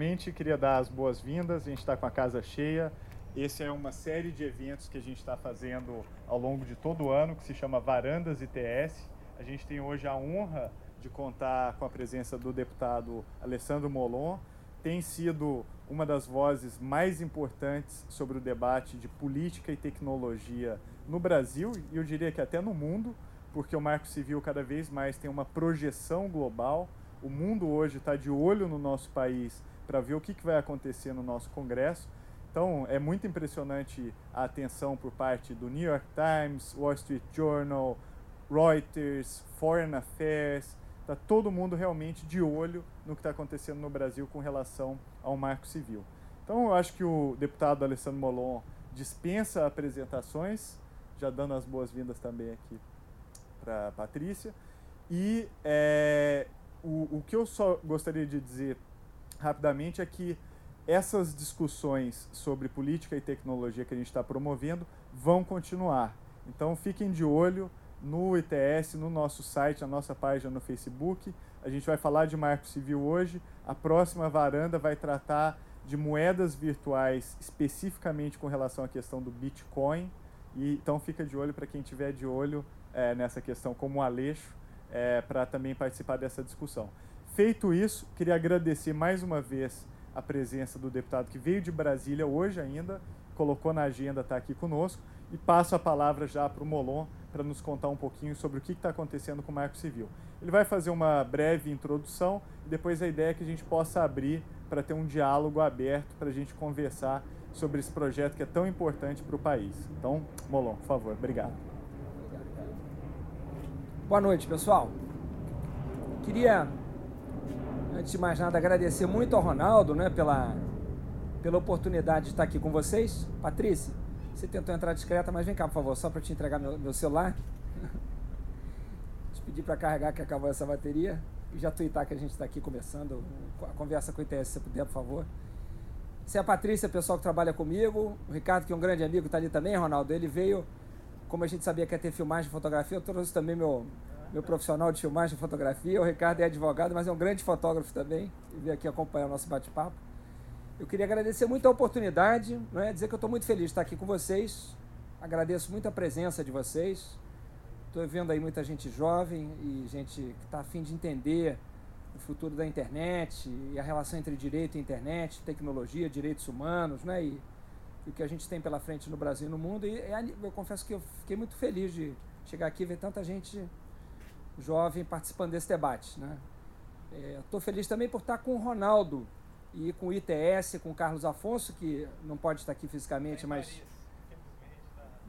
Primeiramente queria dar as boas-vindas. A gente está com a casa cheia. Esse é uma série de eventos que a gente está fazendo ao longo de todo o ano, que se chama Varandas ITS. A gente tem hoje a honra de contar com a presença do deputado Alessandro Molon. Tem sido uma das vozes mais importantes sobre o debate de política e tecnologia no Brasil e eu diria que até no mundo, porque o Marco Civil cada vez mais tem uma projeção global. O mundo hoje está de olho no nosso país para ver o que, que vai acontecer no nosso Congresso. Então, é muito impressionante a atenção por parte do New York Times, Wall Street Journal, Reuters, Foreign Affairs. Está todo mundo realmente de olho no que está acontecendo no Brasil com relação ao marco civil. Então, eu acho que o deputado Alessandro Molon dispensa apresentações, já dando as boas-vindas também aqui para a Patrícia. E é, o, o que eu só gostaria de dizer rapidamente é que essas discussões sobre política e tecnologia que a gente está promovendo vão continuar. Então fiquem de olho no ITS, no nosso site, na nossa página no Facebook. A gente vai falar de marco civil hoje. A próxima varanda vai tratar de moedas virtuais, especificamente com relação à questão do Bitcoin. E, então fica de olho para quem tiver de olho é, nessa questão como Aleixo, é, para também participar dessa discussão. Feito isso, queria agradecer mais uma vez a presença do deputado que veio de Brasília hoje ainda, colocou na agenda, está aqui conosco, e passo a palavra já para o Molon para nos contar um pouquinho sobre o que está acontecendo com o Marco Civil. Ele vai fazer uma breve introdução e depois a ideia é que a gente possa abrir para ter um diálogo aberto, para a gente conversar sobre esse projeto que é tão importante para o país. Então, Molon, por favor, obrigado. Boa noite, pessoal. Queria, antes de mais nada, agradecer muito ao Ronaldo né, pela, pela oportunidade de estar aqui com vocês. Patrícia, você tentou entrar discreta, mas vem cá, por favor, só para te entregar meu, meu celular. te pedir para carregar que acabou essa bateria. E já tuitar que a gente está aqui conversando. A conversa com o ITS, se puder, por favor. Você é a Patrícia, pessoal que trabalha comigo. O Ricardo, que é um grande amigo, está ali também, Ronaldo. Ele veio, como a gente sabia que ia ter filmagem de fotografia, eu trouxe também meu, meu profissional de filmagem de fotografia. O Ricardo é advogado, mas é um grande fotógrafo também. E veio aqui acompanhar o nosso bate-papo. Eu queria agradecer muito a oportunidade, não é? dizer que eu estou muito feliz de estar aqui com vocês. Agradeço muito a presença de vocês. Estou vendo aí muita gente jovem e gente que está afim de entender o futuro da internet e a relação entre direito e internet, tecnologia, direitos humanos, né? E, e o que a gente tem pela frente no Brasil e no mundo. E eu confesso que eu fiquei muito feliz de chegar aqui e ver tanta gente jovem participando desse debate, né? Estou é, feliz também por estar com o Ronaldo, e com o ITS, com o Carlos Afonso, que não pode estar aqui fisicamente, mas Paris.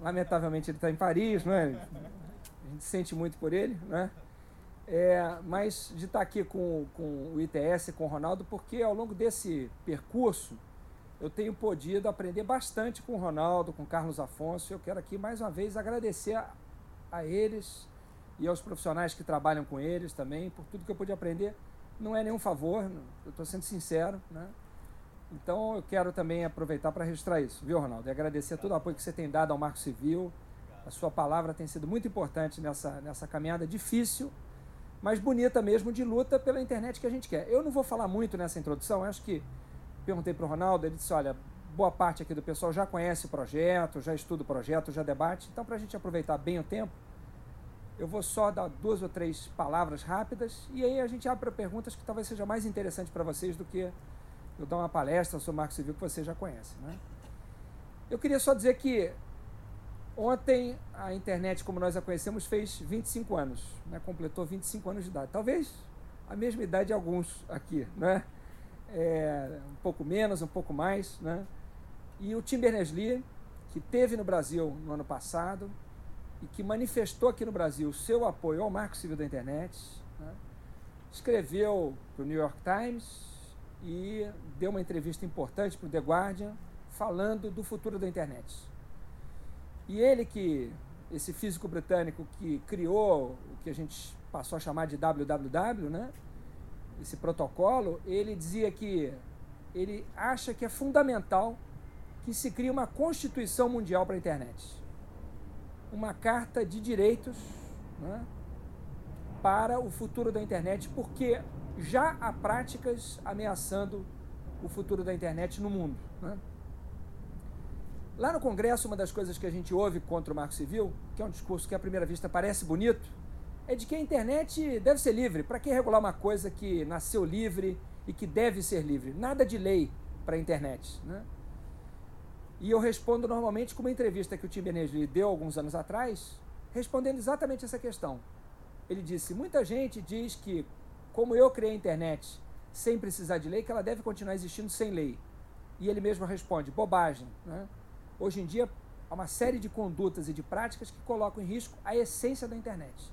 lamentavelmente ele está em Paris, não é? A gente sente muito por ele, né? É, mas de estar aqui com, com o ITS, com o Ronaldo, porque ao longo desse percurso eu tenho podido aprender bastante com o Ronaldo, com o Carlos Afonso. Eu quero aqui mais uma vez agradecer a, a eles e aos profissionais que trabalham com eles também por tudo que eu pude aprender não é nenhum favor, eu estou sendo sincero, né? Então eu quero também aproveitar para registrar isso, viu, Ronaldo? E agradecer todo o apoio que você tem dado ao Marco Civil. A sua palavra tem sido muito importante nessa, nessa caminhada difícil, mas bonita mesmo, de luta pela internet que a gente quer. Eu não vou falar muito nessa introdução, acho que perguntei para o Ronaldo, ele disse: olha, boa parte aqui do pessoal já conhece o projeto, já estuda o projeto, já debate, então para a gente aproveitar bem o tempo, eu vou só dar duas ou três palavras rápidas e aí a gente abre para perguntas que talvez seja mais interessante para vocês do que eu dar uma palestra sobre Marco Civil que você já conhece. Né? Eu queria só dizer que ontem a internet, como nós a conhecemos, fez 25 anos, né? completou 25 anos de idade. Talvez a mesma idade de alguns aqui, né? É, um pouco menos, um pouco mais. Né? E o Tim Berners-Lee, que teve no Brasil no ano passado, e que manifestou aqui no Brasil o seu apoio ao marco civil da internet, né? escreveu para o New York Times e deu uma entrevista importante para o The Guardian falando do futuro da internet. E ele que, esse físico britânico que criou o que a gente passou a chamar de WWW, né? esse protocolo, ele dizia que ele acha que é fundamental que se crie uma constituição mundial para a internet uma carta de direitos né, para o futuro da internet, porque já há práticas ameaçando o futuro da internet no mundo. Né? Lá no Congresso, uma das coisas que a gente ouve contra o Marco Civil, que é um discurso que à primeira vista parece bonito, é de que a internet deve ser livre. Para que regular uma coisa que nasceu livre e que deve ser livre? Nada de lei para a internet. Né? E eu respondo normalmente com uma entrevista que o Tim Berners-Lee deu alguns anos atrás, respondendo exatamente essa questão. Ele disse: muita gente diz que, como eu criei a internet sem precisar de lei, que ela deve continuar existindo sem lei. E ele mesmo responde: bobagem. Né? Hoje em dia, há uma série de condutas e de práticas que colocam em risco a essência da internet.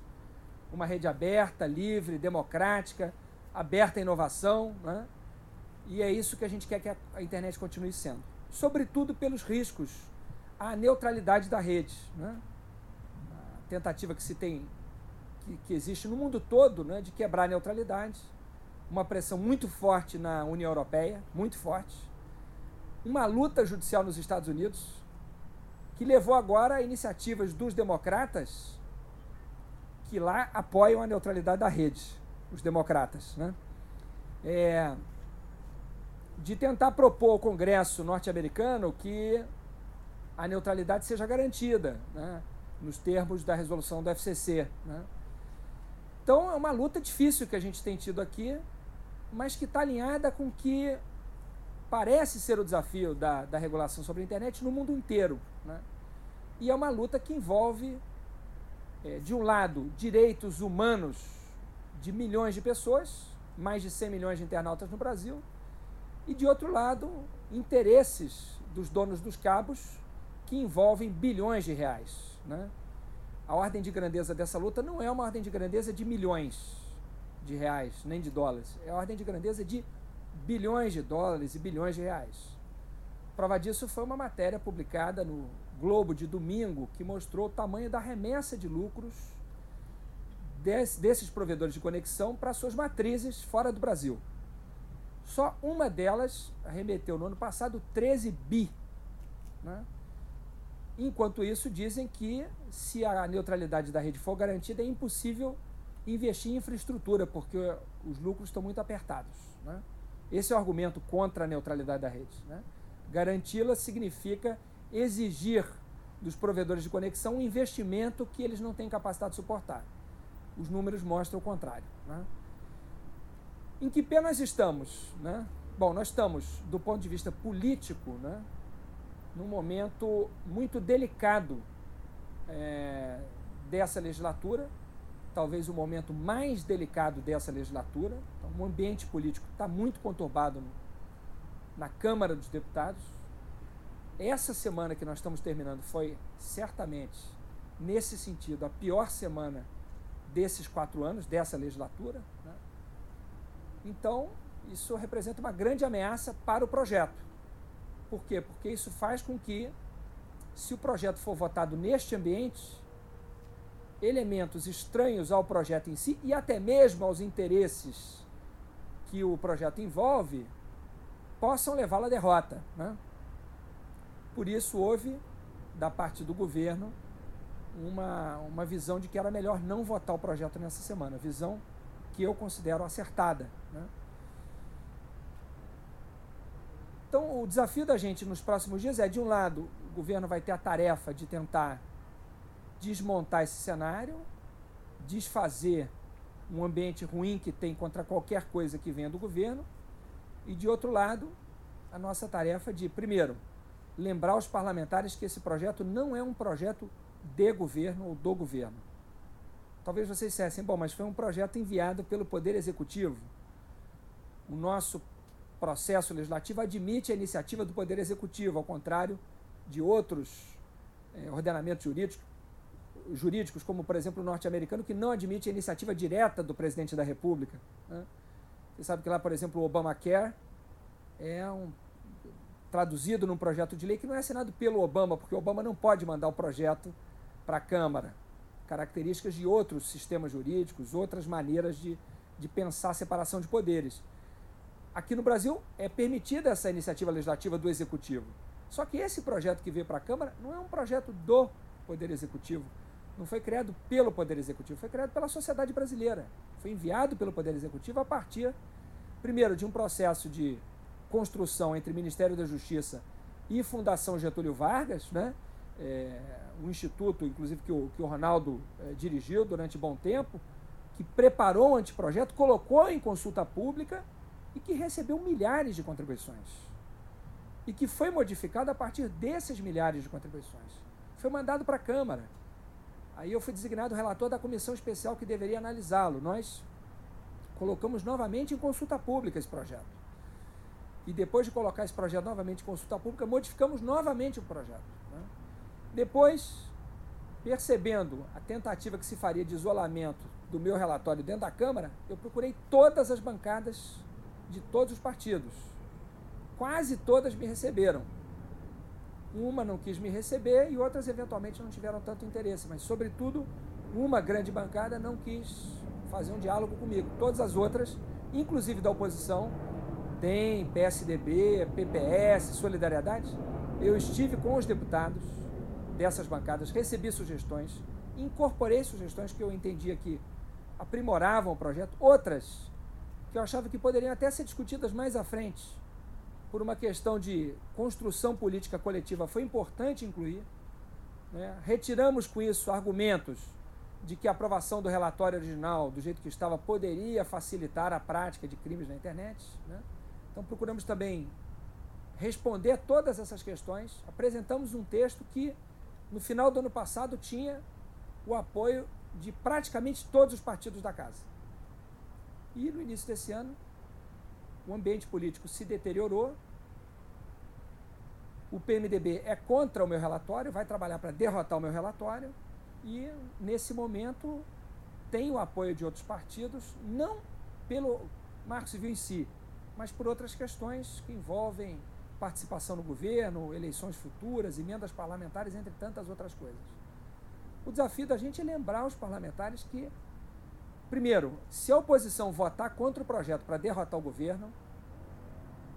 Uma rede aberta, livre, democrática, aberta à inovação. Né? E é isso que a gente quer que a internet continue sendo. Sobretudo pelos riscos à neutralidade da rede. Né? A tentativa que se tem que, que existe no mundo todo né, de quebrar a neutralidade, uma pressão muito forte na União Europeia, muito forte, uma luta judicial nos Estados Unidos, que levou agora a iniciativas dos democratas que lá apoiam a neutralidade da rede, os democratas, né? É, de tentar propor ao Congresso norte-americano que a neutralidade seja garantida, né? nos termos da resolução do FCC. Né? Então é uma luta difícil que a gente tem tido aqui, mas que está alinhada com o que parece ser o desafio da, da regulação sobre a internet no mundo inteiro. Né? E é uma luta que envolve, é, de um lado, direitos humanos de milhões de pessoas, mais de 100 milhões de internautas no Brasil, e de outro lado, interesses dos donos dos cabos que envolvem bilhões de reais. Né? A ordem de grandeza dessa luta não é uma ordem de grandeza de milhões de reais, nem de dólares. É a ordem de grandeza de bilhões de dólares e bilhões de reais. Prova disso foi uma matéria publicada no Globo de domingo que mostrou o tamanho da remessa de lucros desses provedores de conexão para suas matrizes fora do Brasil. Só uma delas arremeteu no ano passado 13 bi. Né? Enquanto isso, dizem que se a neutralidade da rede for garantida, é impossível investir em infraestrutura, porque os lucros estão muito apertados. Né? Esse é o argumento contra a neutralidade da rede. Né? Garanti-la significa exigir dos provedores de conexão um investimento que eles não têm capacidade de suportar. Os números mostram o contrário. Né? Em que pé nós estamos? Né? Bom, nós estamos, do ponto de vista político, né, num momento muito delicado é, dessa legislatura, talvez o momento mais delicado dessa legislatura. Então, o ambiente político está muito conturbado na Câmara dos Deputados. Essa semana que nós estamos terminando foi certamente, nesse sentido, a pior semana desses quatro anos, dessa legislatura. Então, isso representa uma grande ameaça para o projeto. Por quê? Porque isso faz com que, se o projeto for votado neste ambiente, elementos estranhos ao projeto em si e até mesmo aos interesses que o projeto envolve possam levá-lo à derrota. Né? Por isso, houve, da parte do governo, uma, uma visão de que era melhor não votar o projeto nessa semana. Visão que eu considero acertada. Né? Então, o desafio da gente nos próximos dias é, de um lado, o governo vai ter a tarefa de tentar desmontar esse cenário, desfazer um ambiente ruim que tem contra qualquer coisa que venha do governo, e de outro lado, a nossa tarefa de, primeiro, lembrar os parlamentares que esse projeto não é um projeto de governo ou do governo. Talvez vocês dissessem, bom, mas foi um projeto enviado pelo Poder Executivo. O nosso processo legislativo admite a iniciativa do Poder Executivo, ao contrário de outros é, ordenamentos jurídicos, jurídicos, como por exemplo o norte-americano, que não admite a iniciativa direta do presidente da República. Né? Você sabe que lá, por exemplo, o Obamacare é um, traduzido num projeto de lei que não é assinado pelo Obama, porque o Obama não pode mandar o projeto para a Câmara. Características de outros sistemas jurídicos, outras maneiras de, de pensar a separação de poderes. Aqui no Brasil é permitida essa iniciativa legislativa do Executivo. Só que esse projeto que veio para a Câmara não é um projeto do Poder Executivo. não foi criado pelo Poder Executivo, foi criado pela sociedade brasileira. Foi enviado pelo Poder Executivo a partir, primeiro, de um processo de construção entre Ministério da Justiça e Fundação Getúlio Vargas, né? É, um instituto, inclusive, que o, que o Ronaldo é, dirigiu durante bom tempo, que preparou o anteprojeto, colocou em consulta pública e que recebeu milhares de contribuições. E que foi modificado a partir desses milhares de contribuições. Foi mandado para a Câmara. Aí eu fui designado relator da comissão especial que deveria analisá-lo. Nós colocamos novamente em consulta pública esse projeto. E depois de colocar esse projeto novamente em consulta pública, modificamos novamente o projeto. Depois, percebendo a tentativa que se faria de isolamento do meu relatório dentro da Câmara, eu procurei todas as bancadas de todos os partidos. Quase todas me receberam. Uma não quis me receber e outras eventualmente não tiveram tanto interesse, mas sobretudo uma grande bancada não quis fazer um diálogo comigo. Todas as outras, inclusive da oposição, tem PSDB, PPS, Solidariedade. Eu estive com os deputados dessas bancadas, recebi sugestões, incorporei sugestões que eu entendia que aprimoravam o projeto, outras que eu achava que poderiam até ser discutidas mais à frente, por uma questão de construção política coletiva, foi importante incluir. Né? Retiramos com isso argumentos de que a aprovação do relatório original, do jeito que estava, poderia facilitar a prática de crimes na internet. Né? Então procuramos também responder a todas essas questões. Apresentamos um texto que, no final do ano passado, tinha o apoio de praticamente todos os partidos da casa. E no início desse ano, o ambiente político se deteriorou. O PMDB é contra o meu relatório, vai trabalhar para derrotar o meu relatório. E, nesse momento, tem o apoio de outros partidos, não pelo Marco Civil em si, mas por outras questões que envolvem participação no governo, eleições futuras, emendas parlamentares, entre tantas outras coisas. O desafio da gente é lembrar os parlamentares que, primeiro, se a oposição votar contra o projeto para derrotar o governo,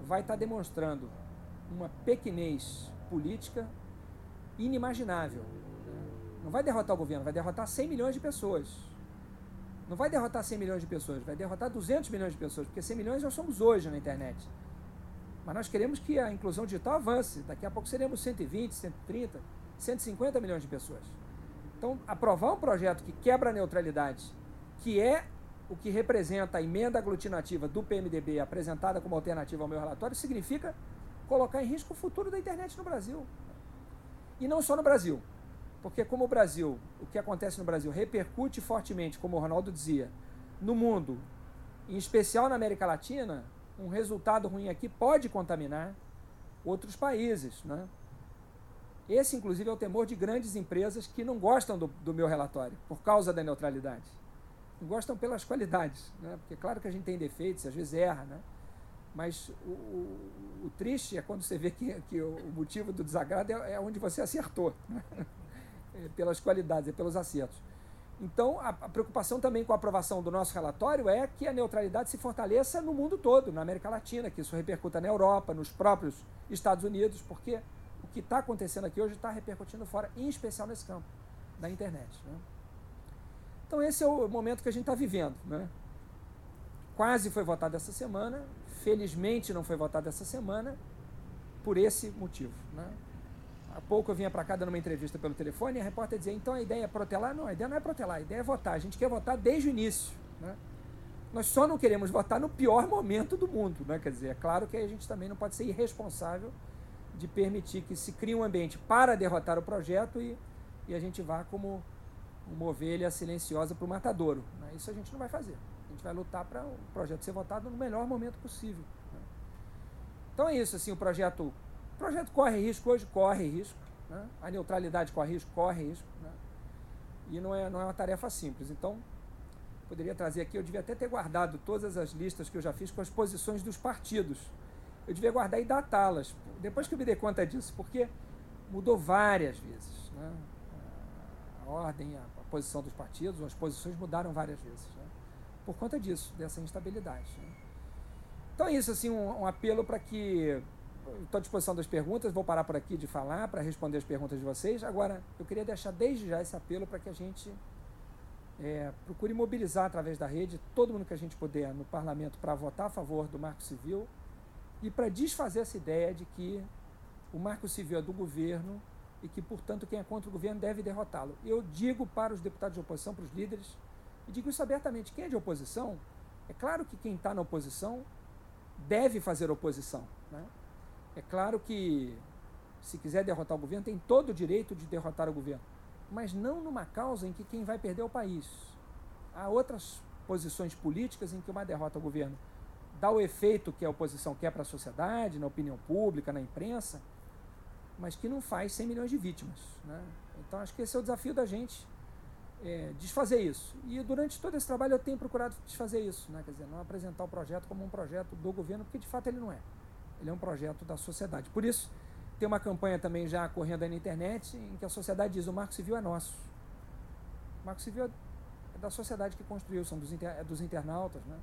vai estar demonstrando uma pequenez política inimaginável. Não vai derrotar o governo, vai derrotar 100 milhões de pessoas. Não vai derrotar 100 milhões de pessoas, vai derrotar 200 milhões de pessoas, porque 100 milhões nós somos hoje na internet. Mas nós queremos que a inclusão digital avance. Daqui a pouco seremos 120, 130, 150 milhões de pessoas. Então, aprovar um projeto que quebra a neutralidade, que é o que representa a emenda aglutinativa do PMDB apresentada como alternativa ao meu relatório, significa colocar em risco o futuro da internet no Brasil. E não só no Brasil. Porque como o Brasil, o que acontece no Brasil repercute fortemente, como o Ronaldo dizia, no mundo, em especial na América Latina, um resultado ruim aqui pode contaminar outros países, né? Esse, inclusive, é o temor de grandes empresas que não gostam do, do meu relatório, por causa da neutralidade. Não gostam pelas qualidades, né? porque claro que a gente tem defeitos, às vezes erra, né? mas o, o, o triste é quando você vê que, que o motivo do desagrado é, é onde você acertou, né? é pelas qualidades, é pelos acertos. Então, a, a, preocupação também com a aprovação do nosso relatório é que a neutralidade se fortaleça no mundo todo, na América Latina, que isso repercuta na Europa, nos próprios Estados Unidos, porque que está acontecendo aqui hoje está repercutindo fora, em especial nesse campo da internet. Né? Então esse é o momento que a gente está vivendo. Né? Quase foi votado essa semana, felizmente não foi votado essa semana, por esse motivo. Né? Há pouco eu vinha para cá dando uma entrevista pelo telefone e a repórter dizia, então a ideia é protelar? Não, a ideia não é protelar, a ideia é votar. A gente quer votar desde o início. Né? Nós só não queremos votar no pior momento do mundo. Né? Quer dizer, é claro que a gente também não pode ser irresponsável de permitir que se crie um ambiente para derrotar o projeto e, e a gente vá como uma ovelha silenciosa para o matadouro. Né? Isso a gente não vai fazer. A gente vai lutar para o projeto ser votado no melhor momento possível. Né? Então é isso, assim, o projeto, projeto corre risco, hoje corre risco. Né? A neutralidade corre risco, corre risco. Né? E não é, não é uma tarefa simples. Então, poderia trazer aqui, eu devia até ter guardado todas as listas que eu já fiz com as posições dos partidos eu devia guardar e datá-las. Depois que eu me dei conta disso, porque mudou várias vezes. Né? A ordem, a, posição dos partidos, as posições mudaram várias vezes. Né? Por conta disso, dessa instabilidade. Né? Então é isso, assim, um, um apelo para que estou à disposição das perguntas, vou parar por aqui de falar para responder as perguntas de vocês. Agora, eu queria deixar desde já esse apelo para que a gente é, procure mobilizar através da rede todo mundo que a gente puder no parlamento para votar a favor do Marco Civil e para desfazer essa ideia de que o Marco Civil é do governo e que, portanto, quem é contra o governo deve derrotá-lo. Eu digo para os deputados de oposição, para os líderes, e digo isso abertamente: quem é de oposição, é claro que quem está na oposição deve fazer oposição. Né? É claro que, se quiser derrotar o governo, tem todo o direito de derrotar o governo, mas não numa causa em que quem vai perder é o país. Há outras posições políticas em que uma derrota ao governo dá o efeito que a oposição quer para a sociedade, na opinião pública, na imprensa, mas que não faz 100 milhões de vítimas. Né? Então acho que esse é o desafio da gente, é, desfazer isso. E durante todo esse trabalho eu tenho procurado desfazer isso, né? quer dizer, não apresentar o projeto como um projeto do governo, porque de fato ele não é. Ele é um projeto da sociedade. Por isso, tem uma campanha também já correndo aí na internet em que a sociedade diz o Marco Civil é nosso. O Marco Civil é da sociedade que construiu, são dos, inter, é dos internautas. Né?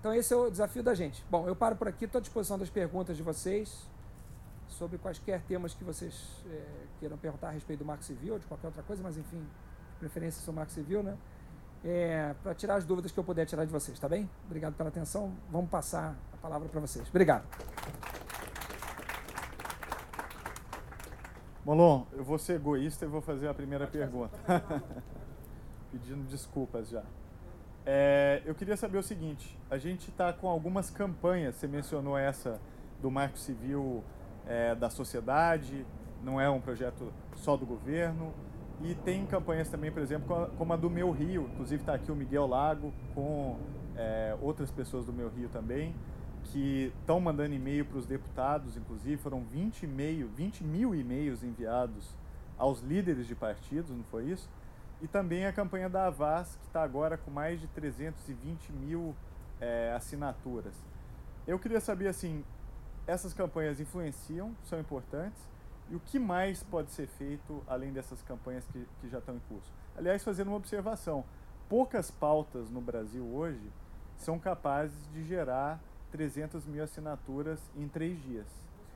Então esse é o desafio da gente. Bom, eu paro por aqui, estou à disposição das perguntas de vocês sobre quaisquer temas que vocês é, queiram perguntar a respeito do Marco Civil ou de qualquer outra coisa, mas enfim, de preferência o Marco Civil, né? É, para tirar as dúvidas que eu puder tirar de vocês, tá bem? Obrigado pela atenção. Vamos passar palavra para vocês. Obrigado. Molon, eu vou ser egoísta e vou fazer a primeira pergunta. Pedindo desculpas já. É, eu queria saber o seguinte: a gente está com algumas campanhas, você mencionou essa do Marco Civil é, da sociedade, não é um projeto só do governo. E tem campanhas também, por exemplo, como a do Meu Rio, inclusive está aqui o Miguel Lago, com é, outras pessoas do Meu Rio também, que estão mandando e-mail para os deputados, inclusive foram 20, e-mail, 20 mil e-mails enviados aos líderes de partidos, não foi isso? E também a campanha da Avaz, que está agora com mais de 320 mil é, assinaturas. Eu queria saber, assim, essas campanhas influenciam, são importantes, e o que mais pode ser feito além dessas campanhas que, que já estão em curso? Aliás, fazendo uma observação, poucas pautas no Brasil hoje são capazes de gerar 300 mil assinaturas em três dias.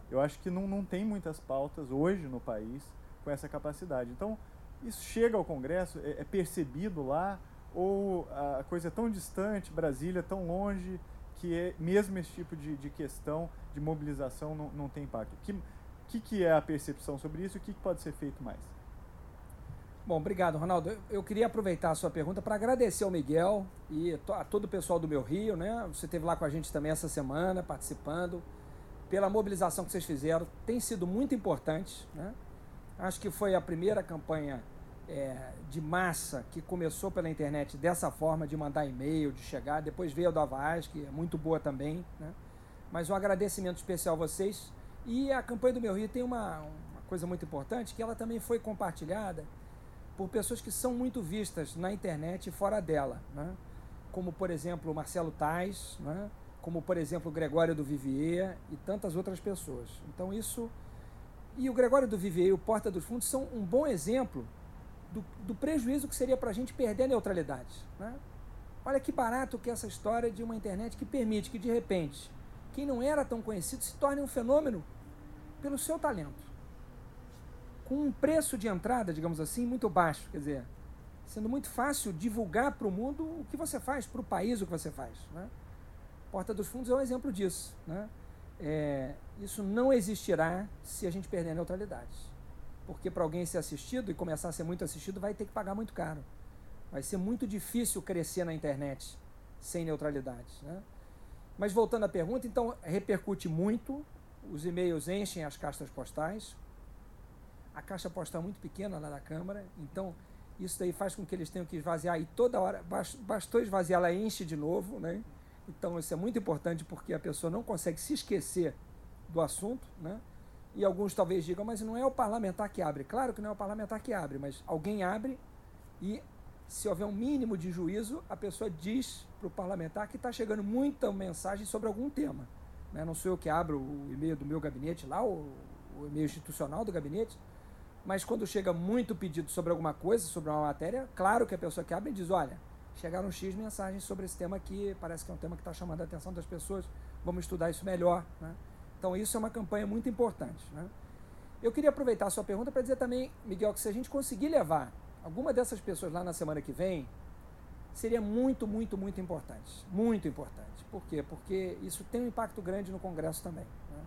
Eu acho que não, não tem muitas pautas hoje no país com essa capacidade. Então, isso chega ao Congresso, é, é percebido lá, ou a coisa é tão distante, Brasília tão longe, que é, mesmo esse tipo de, de questão de mobilização não, não tem impacto. O que, que, que é a percepção sobre isso e o que, que pode ser feito mais? Bom, obrigado, Ronaldo. Eu queria aproveitar a sua pergunta para agradecer ao Miguel e a todo o pessoal do Meu Rio, né? Você esteve lá com a gente também essa semana, participando, pela mobilização que vocês fizeram. Tem sido muito importante, né? Acho que foi a primeira campanha é, de massa que começou pela internet dessa forma, de mandar e-mail, de chegar. Depois veio a do Avaz, que é muito boa também, né? Mas um agradecimento especial a vocês. E a campanha do Meu Rio tem uma, uma coisa muito importante, que ela também foi compartilhada por pessoas que são muito vistas na internet e fora dela, né? como por exemplo Marcelo Tais, né? como por exemplo Gregório do Vivier e tantas outras pessoas. Então isso e o Gregório do Vivier e o Porta dos Fundos são um bom exemplo do, do prejuízo que seria para a gente perder a neutralidade. Né? Olha que barato que é essa história de uma internet que permite que de repente quem não era tão conhecido se torne um fenômeno pelo seu talento com um preço de entrada, digamos assim, muito baixo. Quer dizer, sendo muito fácil divulgar para o mundo o que você faz, para o país o que você faz. Né? Porta dos Fundos é um exemplo disso. Né? É, isso não existirá se a gente perder a neutralidade. Porque para alguém ser assistido e começar a ser muito assistido, vai ter que pagar muito caro. Vai ser muito difícil crescer na internet sem neutralidade. Né? Mas voltando à pergunta, então repercute muito, os e-mails enchem as caixas postais, a caixa postal é muito pequena lá da Câmara, então isso daí faz com que eles tenham que esvaziar e toda hora, bastou esvaziar, ela enche de novo, né? Então isso é muito importante porque a pessoa não consegue se esquecer do assunto, né? E alguns talvez digam, mas não é o parlamentar que abre. Claro que não é o parlamentar que abre, mas alguém abre e se houver um mínimo de juízo, a pessoa diz para o parlamentar que está chegando muita mensagem sobre algum tema. Né? Não sou eu que abro o e-mail do meu gabinete lá, o, o e-mail institucional do gabinete, mas quando chega muito pedido sobre alguma coisa, sobre uma matéria, claro que a pessoa que abre diz, olha, chegaram X mensagens sobre esse tema aqui, parece que é um tema que está chamando a atenção das pessoas, vamos estudar isso melhor. Né? Então isso é uma campanha muito importante. Né? Eu queria aproveitar a sua pergunta para dizer também, Miguel, que se a gente conseguir levar alguma dessas pessoas lá na semana que vem, seria muito, muito, muito importante. Muito importante. Por quê? Porque isso tem um impacto grande no Congresso também. Né?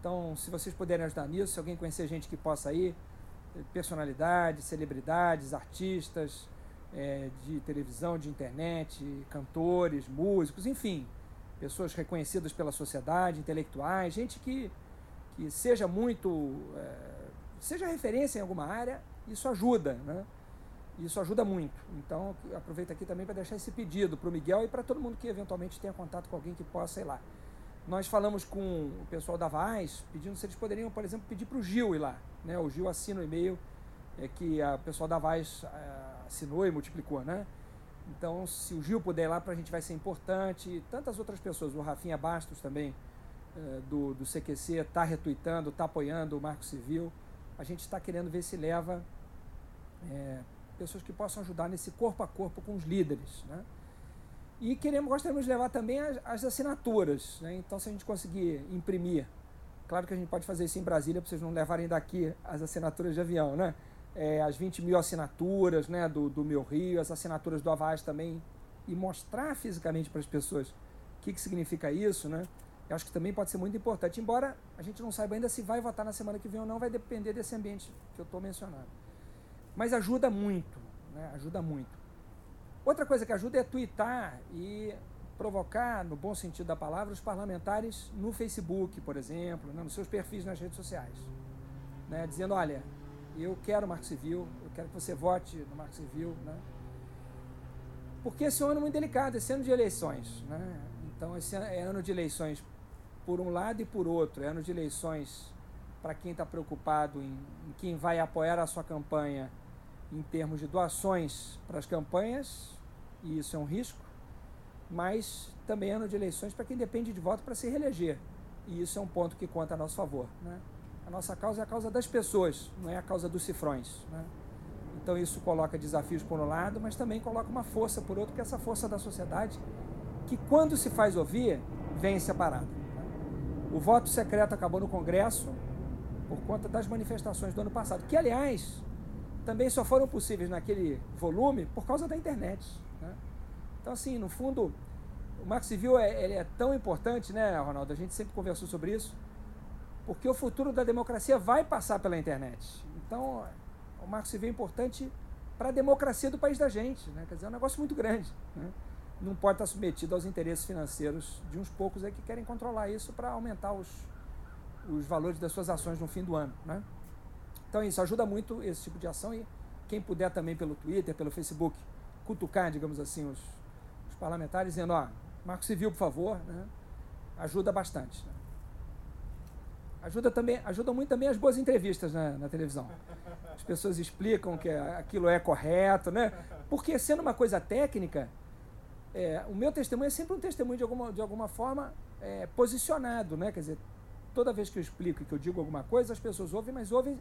Então, se vocês puderem ajudar nisso, se alguém conhecer gente que possa ir, personalidades, celebridades, artistas é, de televisão, de internet, cantores, músicos, enfim, pessoas reconhecidas pela sociedade, intelectuais, gente que, que seja muito, é, seja referência em alguma área, isso ajuda, né? Isso ajuda muito. Então, aproveito aqui também para deixar esse pedido para o Miguel e para todo mundo que eventualmente tenha contato com alguém que possa, sei lá. Nós falamos com o pessoal da Vaz, pedindo se eles poderiam, por exemplo, pedir para o Gil ir lá. Né? O Gil assina o e-mail é, que o pessoal da Vaz é, assinou e multiplicou, né? Então, se o Gil puder ir lá, para a gente vai ser importante. E tantas outras pessoas, o Rafinha Bastos também, é, do, do CQC, está retuitando, está apoiando o Marco Civil. A gente está querendo ver se leva é, pessoas que possam ajudar nesse corpo a corpo com os líderes. Né? E queremos, gostaríamos de levar também as, as assinaturas. Né? Então, se a gente conseguir imprimir, claro que a gente pode fazer isso em Brasília, para vocês não levarem daqui as assinaturas de avião, né? É, as 20 mil assinaturas né, do, do Meu Rio, as assinaturas do Avaz também, e mostrar fisicamente para as pessoas o que, que significa isso, né? Eu acho que também pode ser muito importante, embora a gente não saiba ainda se vai votar na semana que vem ou não, vai depender desse ambiente que eu estou mencionando. Mas ajuda muito, né? ajuda muito. Outra coisa que ajuda é twittar e provocar, no bom sentido da palavra, os parlamentares no Facebook, por exemplo, né? nos seus perfis nas redes sociais. Né? Dizendo, olha, eu quero o Marco Civil, eu quero que você vote no Marco Civil. Né? Porque esse ano é muito delicado, esse ano de eleições. Né? Então, esse é ano de eleições por um lado e por outro. É ano de eleições para quem está preocupado em, em quem vai apoiar a sua campanha em termos de doações para as campanhas, e isso é um risco, mas também ano de eleições para quem depende de voto para se reeleger, e isso é um ponto que conta a nosso favor. Né? A nossa causa é a causa das pessoas, não é a causa dos cifrões. Né? Então isso coloca desafios por um lado, mas também coloca uma força por outro, que é essa força da sociedade, que quando se faz ouvir, vem separada. Né? O voto secreto acabou no Congresso por conta das manifestações do ano passado, que aliás também só foram possíveis naquele volume por causa da internet. Então, assim, no fundo, o Marco Civil é, é tão importante, né, Ronaldo? A gente sempre conversou sobre isso, porque o futuro da democracia vai passar pela internet. Então, o Marco Civil é importante para a democracia do país da gente, né? Quer dizer, é um negócio muito grande. Né? Não pode estar submetido aos interesses financeiros de uns poucos aí que querem controlar isso para aumentar os, os valores das suas ações no fim do ano, né? Então isso ajuda muito esse tipo de ação e quem puder também pelo Twitter, pelo Facebook, cutucar, digamos assim, os, parlamentares dizendo, ó, Marco Civil, por favor, né? ajuda bastante. Né? Ajuda também, ajuda muito também as boas entrevistas na, na televisão. As pessoas explicam que aquilo é correto, né? Porque sendo uma coisa técnica, é, o meu testemunho é sempre um testemunho de alguma, de alguma forma é, posicionado, né? Quer dizer, toda vez que eu explico e que eu digo alguma coisa, as pessoas ouvem, mas ouvem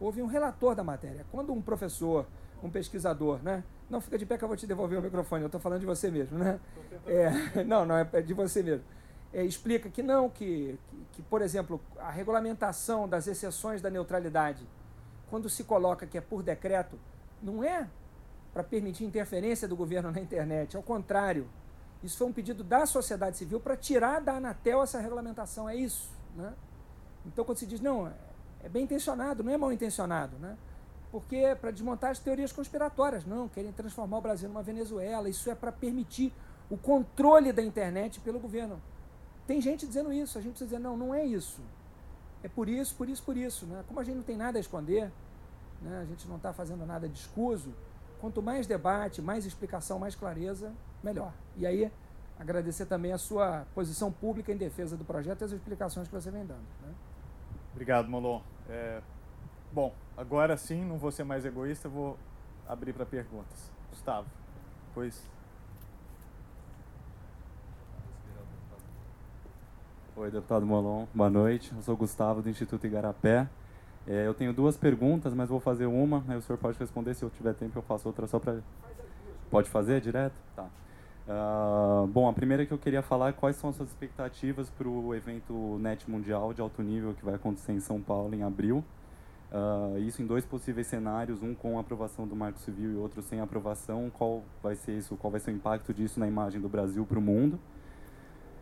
houve um relator da matéria. Quando um professor, um pesquisador, né? Não fica de pé que eu vou te devolver o microfone, eu estou falando de você mesmo, né? É, não, não, é de você mesmo. É, explica que não, que, que, que, por exemplo, a regulamentação das exceções da neutralidade, quando se coloca que é por decreto, não é para permitir interferência do governo na internet, ao contrário. Isso foi um pedido da sociedade civil para tirar da Anatel essa regulamentação, é isso. Né? Então, quando se diz, não, é bem intencionado, não é mal intencionado, né? Porque é para desmontar as teorias conspiratórias, não, querem transformar o Brasil numa Venezuela, isso é para permitir o controle da internet pelo governo. Tem gente dizendo isso, a gente precisa dizer, não, não é isso. É por isso, por isso, por isso. Né? Como a gente não tem nada a esconder, né? a gente não está fazendo nada de escuso, quanto mais debate, mais explicação, mais clareza, melhor. E aí, agradecer também a sua posição pública em defesa do projeto e as explicações que você vem dando. Né? Obrigado, Molon. É, bom, agora sim, não vou ser mais egoísta, vou abrir para perguntas. Gustavo, depois. Oi, deputado Molon, boa noite. Eu sou Gustavo do Instituto Igarapé. É, eu tenho duas perguntas, mas vou fazer uma, aí o senhor pode responder. Se eu tiver tempo, eu faço outra só para. Pode fazer direto? Tá. Uh, bom, a primeira que eu queria falar é quais são as suas expectativas para o evento NET Mundial de alto nível que vai acontecer em São Paulo em abril. Uh, isso em dois possíveis cenários, um com aprovação do Marco Civil e outro sem aprovação. Qual vai ser isso? Qual vai ser o impacto disso na imagem do Brasil para o mundo?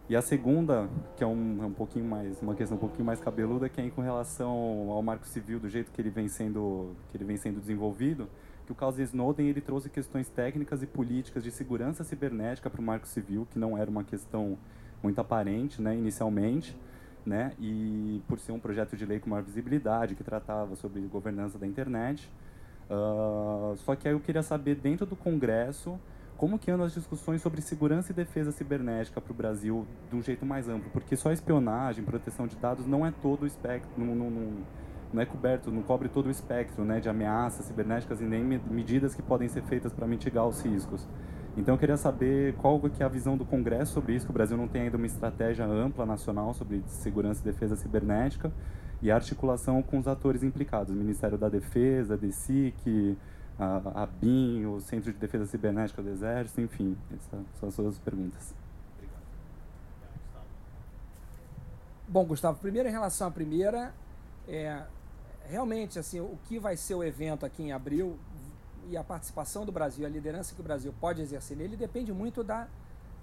E a segunda, que é um, um pouquinho mais uma questão um pouquinho mais cabeluda, que é com relação ao Marco Civil do jeito que ele vem sendo que ele vem sendo desenvolvido que o caso Snowden ele trouxe questões técnicas e políticas de segurança cibernética para o Marco Civil, que não era uma questão muito aparente, né, inicialmente, né, e por ser um projeto de lei com maior visibilidade, que tratava sobre governança da internet. Uh, só que aí eu queria saber, dentro do Congresso, como que andam as discussões sobre segurança e defesa cibernética para o Brasil de um jeito mais amplo? Porque só espionagem, proteção de dados não é todo o espectro, não, não, não é coberto, não cobre todo o espectro né, de ameaças cibernéticas e nem medidas que podem ser feitas para mitigar os riscos. Então eu queria saber qual que é a visão do Congresso sobre isso, que o Brasil não tem ainda uma estratégia ampla nacional sobre segurança e defesa cibernética e a articulação com os atores implicados, o Ministério da Defesa, a DECIC, a, a BIM, o Centro de Defesa Cibernética do Exército, enfim, essas são as suas perguntas. Bom, Gustavo, primeiro em relação à primeira, é, realmente, assim, o que vai ser o evento aqui em abril e a participação do Brasil, a liderança que o Brasil pode exercer nele, depende muito da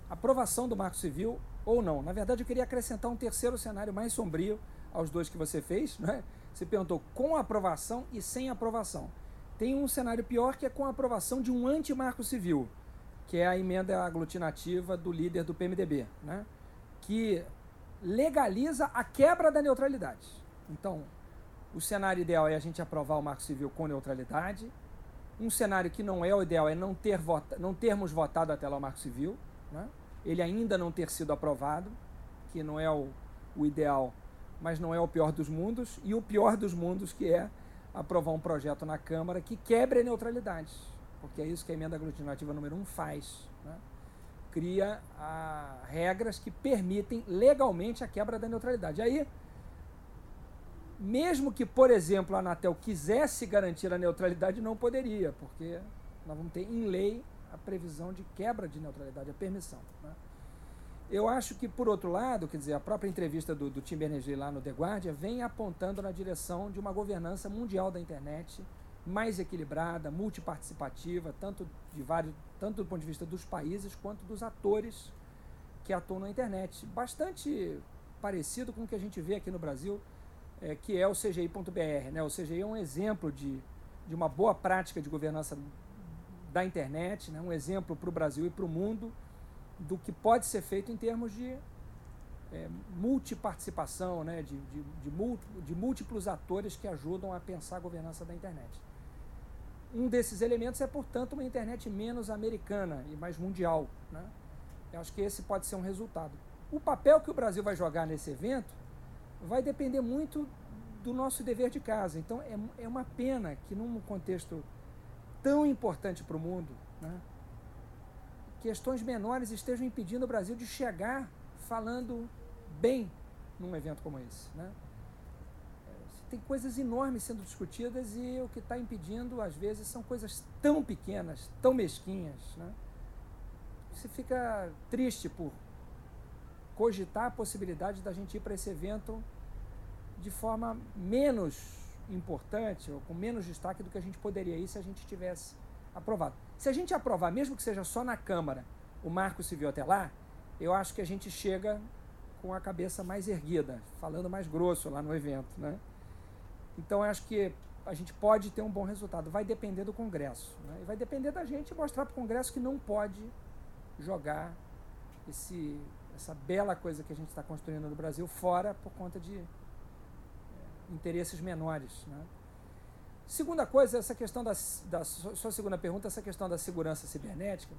aprovação do Marco Civil ou não. Na verdade, eu queria acrescentar um terceiro cenário mais sombrio aos dois que você fez. Né? Você perguntou com aprovação e sem aprovação. Tem um cenário pior que é com a aprovação de um anti-marco civil, que é a emenda aglutinativa do líder do PMDB, né? que legaliza a quebra da neutralidade. Então, o cenário ideal é a gente aprovar o Marco Civil com neutralidade. Um cenário que não é o ideal é não, ter vota, não termos votado até lá o Marco Civil, né? ele ainda não ter sido aprovado, que não é o, o ideal, mas não é o pior dos mundos, e o pior dos mundos que é aprovar um projeto na Câmara que quebre a neutralidade, porque é isso que a emenda aglutinativa número 1 um faz. Né? Cria a, regras que permitem legalmente a quebra da neutralidade. Aí mesmo que, por exemplo, a Anatel quisesse garantir a neutralidade, não poderia, porque nós vamos ter em lei a previsão de quebra de neutralidade, a permissão. Né? Eu acho que, por outro lado, quer dizer, a própria entrevista do, do Tim Berners-Lee lá no The Guardian vem apontando na direção de uma governança mundial da internet mais equilibrada, multiparticipativa, tanto, de vários, tanto do ponto de vista dos países quanto dos atores que atuam na internet. Bastante parecido com o que a gente vê aqui no Brasil é, que é o CGI.br. Né? O CGI é um exemplo de, de uma boa prática de governança da internet, né? um exemplo para o Brasil e para o mundo do que pode ser feito em termos de é, multiparticipação, né? de, de, de, de múltiplos atores que ajudam a pensar a governança da internet. Um desses elementos é, portanto, uma internet menos americana e mais mundial. Né? Eu acho que esse pode ser um resultado. O papel que o Brasil vai jogar nesse evento vai depender muito do nosso dever de casa. Então é, é uma pena que num contexto tão importante para o mundo, né, questões menores estejam impedindo o Brasil de chegar falando bem num evento como esse. Né? Tem coisas enormes sendo discutidas e o que está impedindo, às vezes, são coisas tão pequenas, tão mesquinhas. Né? Você fica triste por cogitar a possibilidade da gente ir para esse evento de forma menos importante ou com menos destaque do que a gente poderia ir se a gente tivesse aprovado. Se a gente aprovar, mesmo que seja só na Câmara, o marco civil até lá, eu acho que a gente chega com a cabeça mais erguida, falando mais grosso lá no evento. Né? Então, acho que a gente pode ter um bom resultado. Vai depender do Congresso. Né? E vai depender da gente mostrar para o Congresso que não pode jogar esse, essa bela coisa que a gente está construindo no Brasil fora por conta de interesses menores. Né? Segunda coisa, essa questão da, da sua segunda pergunta, essa questão da segurança cibernética.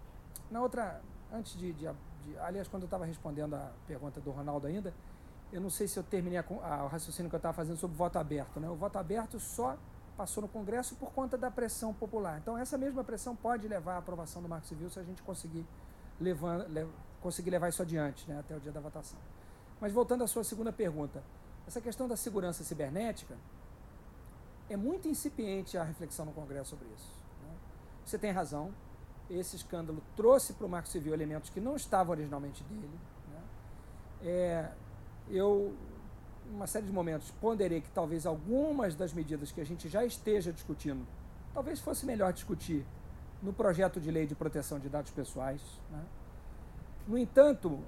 Na outra, antes de, de, de aliás, quando eu estava respondendo a pergunta do Ronaldo ainda, eu não sei se eu terminei a, a, o raciocínio que eu estava fazendo sobre o voto aberto. Né? O voto aberto só passou no Congresso por conta da pressão popular. Então, essa mesma pressão pode levar à aprovação do Marco Civil se a gente conseguir, levar, le, conseguir levar isso adiante né, até o dia da votação. Mas voltando à sua segunda pergunta, essa questão da segurança cibernética é muito incipiente a reflexão no Congresso sobre isso. Né? Você tem razão. esse escândalo trouxe para o Marco Civil elementos que não estavam originalmente dele. Né? É, eu, em uma série de momentos, ponderei que talvez algumas das medidas que a gente já esteja discutindo, talvez fosse melhor discutir no projeto de lei de proteção de dados pessoais. Né? No entanto,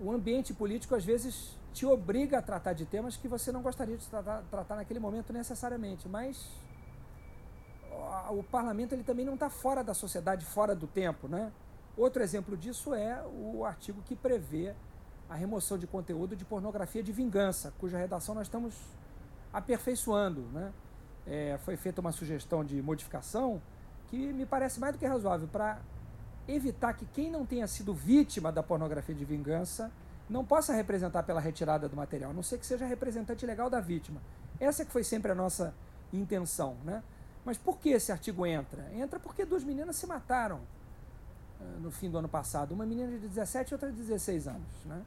o ambiente político às vezes te obriga a tratar de temas que você não gostaria de tratar, tratar naquele momento necessariamente, mas o parlamento ele também não está fora da sociedade, fora do tempo. Né? Outro exemplo disso é o artigo que prevê a remoção de conteúdo de pornografia de vingança, cuja redação nós estamos aperfeiçoando. Né? É, foi feita uma sugestão de modificação que me parece mais do que razoável para evitar que quem não tenha sido vítima da pornografia de vingança não possa representar pela retirada do material, a não ser que seja representante legal da vítima. Essa que foi sempre a nossa intenção. Né? Mas por que esse artigo entra? Entra porque duas meninas se mataram uh, no fim do ano passado. Uma menina de 17 e outra de 16 anos. Né?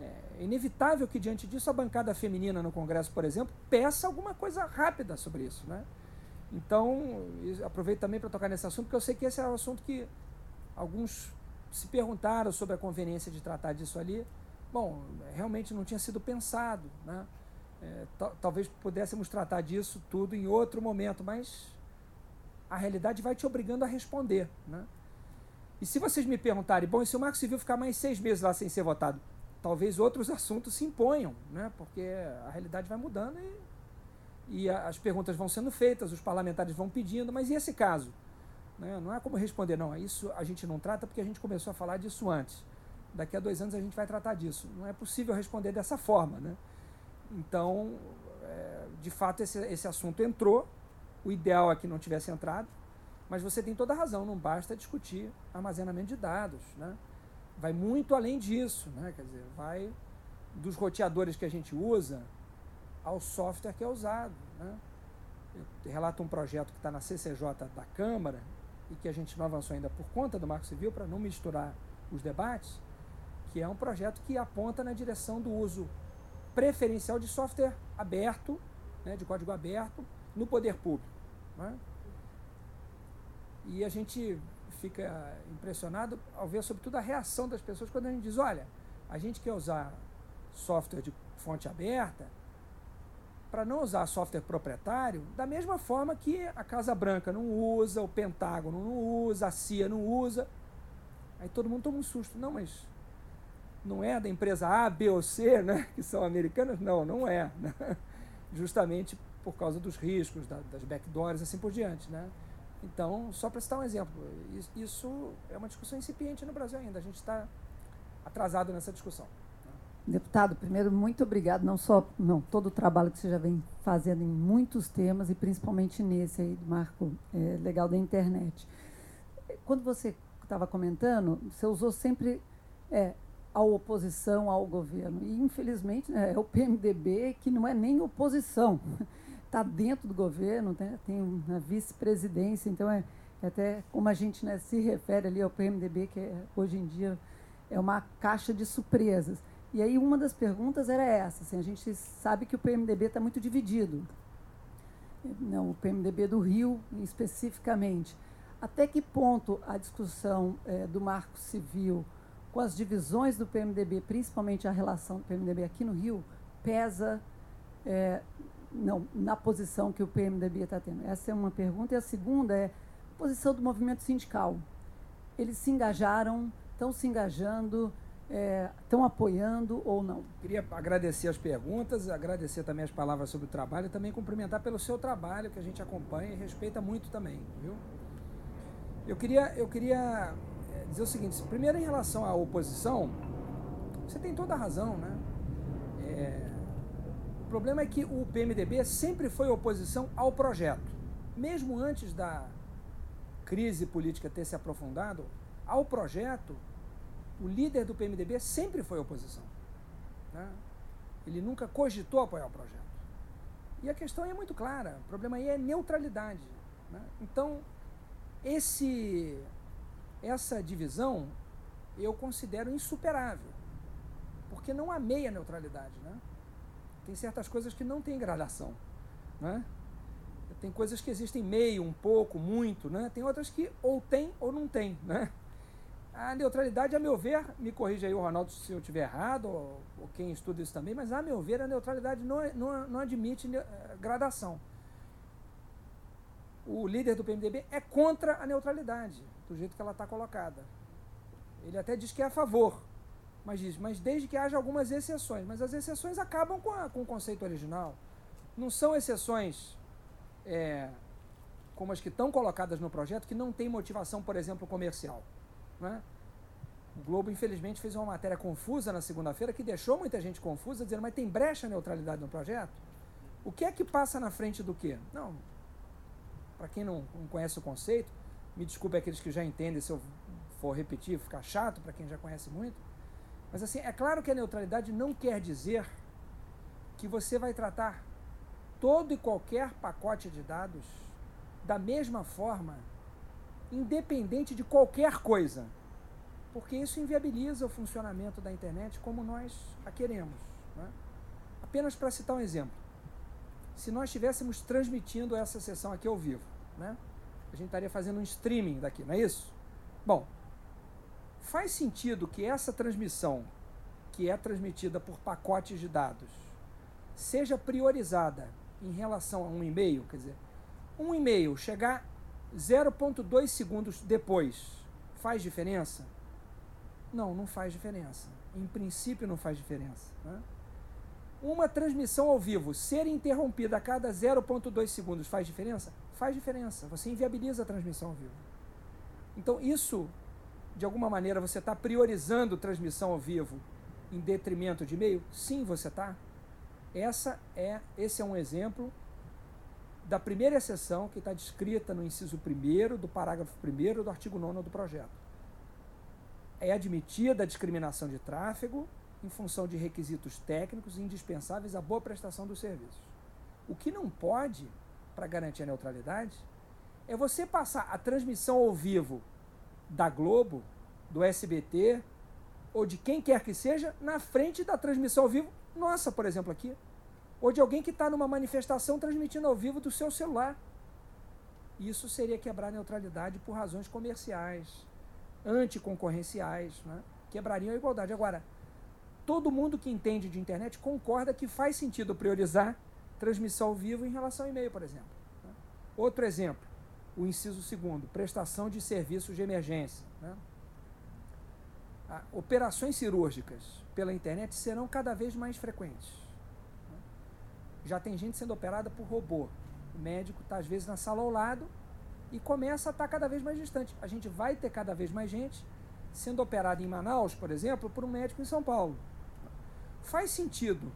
É inevitável que, diante disso, a bancada feminina no Congresso, por exemplo, peça alguma coisa rápida sobre isso. Né? Então, aproveito também para tocar nesse assunto, porque eu sei que esse é um assunto que alguns se perguntaram sobre a conveniência de tratar disso ali. Bom, realmente não tinha sido pensado. Né? É, talvez pudéssemos tratar disso tudo em outro momento, mas a realidade vai te obrigando a responder. Né? E se vocês me perguntarem, bom, e se o Marco Civil ficar mais seis meses lá sem ser votado? Talvez outros assuntos se imponham, né? porque a realidade vai mudando e, e as perguntas vão sendo feitas, os parlamentares vão pedindo, mas e esse caso? Né? Não é como responder, não, isso a gente não trata porque a gente começou a falar disso antes. Daqui a dois anos a gente vai tratar disso. Não é possível responder dessa forma. Né? Então, é, de fato, esse, esse assunto entrou. O ideal é que não tivesse entrado, mas você tem toda a razão, não basta discutir armazenamento de dados. Né? Vai muito além disso, né? quer dizer, vai dos roteadores que a gente usa ao software que é usado. Né? Eu relato um projeto que está na CCJ da Câmara e que a gente não avançou ainda por conta do Marco Civil, para não misturar os debates, que é um projeto que aponta na direção do uso preferencial de software aberto, né, de código aberto, no poder público. Né? E a gente fica impressionado ao ver, sobretudo, a reação das pessoas quando a gente diz: olha, a gente quer usar software de fonte aberta para não usar software proprietário, da mesma forma que a Casa Branca não usa, o Pentágono não usa, a CIA não usa. Aí todo mundo toma um susto. Não, mas não é da empresa A, B ou C, né, que são americanas? Não, não é. Né? Justamente por causa dos riscos, da, das backdoors assim por diante. Né? Então, só para citar um exemplo, isso é uma discussão incipiente no Brasil ainda, a gente está atrasado nessa discussão. Né? Deputado, primeiro, muito obrigado, não só não, todo o trabalho que você já vem fazendo em muitos temas, e principalmente nesse aí do marco é, legal da internet. Quando você estava comentando, você usou sempre é, a oposição ao governo. E, infelizmente, né, é o PMDB que não é nem oposição, está dentro do governo, né, tem uma vice-presidência, então é, é, até como a gente né, se refere ali ao PMDB, que é, hoje em dia é uma caixa de surpresas. E aí uma das perguntas era essa, assim, a gente sabe que o PMDB está muito dividido, não, o PMDB do Rio especificamente. Até que ponto a discussão é, do marco civil com as divisões do PMDB, principalmente a relação do PMDB aqui no Rio, pesa é, não, na posição que o PMDB está tendo? Essa é uma pergunta. E a segunda é a posição do movimento sindical. Eles se engajaram, estão se engajando, estão é, apoiando ou não? Queria agradecer as perguntas, agradecer também as palavras sobre o trabalho e também cumprimentar pelo seu trabalho que a gente acompanha e respeita muito também, viu? Eu queria, eu queria dizer o seguinte: primeiro, em relação à oposição, você tem toda a razão, né? É, o problema é que o PMDB sempre foi oposição ao projeto. Mesmo antes da crise política ter se aprofundado, ao projeto, o líder do PMDB sempre foi oposição. Né? Ele nunca cogitou apoiar o projeto. E a questão é muito clara: o problema aí é neutralidade. Né? Então, esse essa divisão eu considero insuperável, porque não há meia neutralidade, né? Tem certas coisas que não têm gradação, né? tem coisas que existem meio, um pouco, muito, né? Tem outras que ou tem ou não tem, né? A neutralidade, a meu ver, me corrija aí o Ronaldo se eu estiver errado, ou, ou, quem estuda isso também, mas a meu ver a neutralidade não, não, não admite eh, gradação. O líder do PMDB é contra a neutralidade, do jeito que ela está colocada. Ele até diz que é a favor, mas diz, mas desde que haja algumas exceções. Mas as exceções acabam com, a, com o conceito original. Não são exceções é, como as que estão colocadas no projeto, que não tem motivação, por exemplo, comercial. Né? O Globo, infelizmente, fez uma matéria confusa na segunda-feira que deixou muita gente confusa, dizendo, mas tem brecha neutralidade no projeto? O que é que passa na frente do quê? Não, para quem não, não, conhece o conceito, me desculpe aqueles que já entendem se eu for repetir, ficar chato para quem já conhece muito. Mas assim, é claro que a neutralidade não quer dizer que você vai tratar todo e qualquer pacote de dados da mesma forma, independente de qualquer coisa. Porque isso inviabiliza o funcionamento da internet como nós a queremos. Né? Apenas para citar um exemplo. Se nós estivéssemos transmitindo essa sessão aqui ao vivo, né? A gente estaria fazendo um streaming daqui, não é isso? Bom, faz sentido que essa transmissão, que é transmitida por pacotes de dados, seja priorizada em relação a um e-mail, quer dizer, um e-mail chegar 0,2 segundos depois faz diferença? Não, não faz diferença. Em princípio, não faz diferença. Né? Uma transmissão ao vivo ser interrompida a cada 0,2 segundos faz diferença? Faz diferença. Você inviabiliza a transmissão ao vivo. Então, isso, de alguma maneira, você está priorizando transmissão ao vivo em detrimento de e-mail? Sim, você está. Essa é, esse é um exemplo da primeira exceção que está descrita no inciso 1 do parágrafo 1 do artigo 9 do projeto. É admitida a discriminação de tráfego em função de requisitos técnicos indispensáveis à boa prestação dos serviços. O que não pode, para garantir a neutralidade, é você passar a transmissão ao vivo da Globo, do SBT ou de quem quer que seja na frente da transmissão ao vivo nossa, por exemplo, aqui. Ou de alguém que está numa manifestação transmitindo ao vivo do seu celular. Isso seria quebrar a neutralidade por razões comerciais, anticoncorrenciais, né? quebrariam a igualdade. Agora, todo mundo que entende de internet concorda que faz sentido priorizar transmissão ao vivo em relação ao e-mail, por exemplo. Né? Outro exemplo, o inciso segundo, prestação de serviços de emergência. Né? Ah, operações cirúrgicas pela internet serão cada vez mais frequentes. Já tem gente sendo operada por robô. O médico está, às vezes, na sala ao lado e começa a estar tá cada vez mais distante. A gente vai ter cada vez mais gente sendo operada em Manaus, por exemplo, por um médico em São Paulo. Faz sentido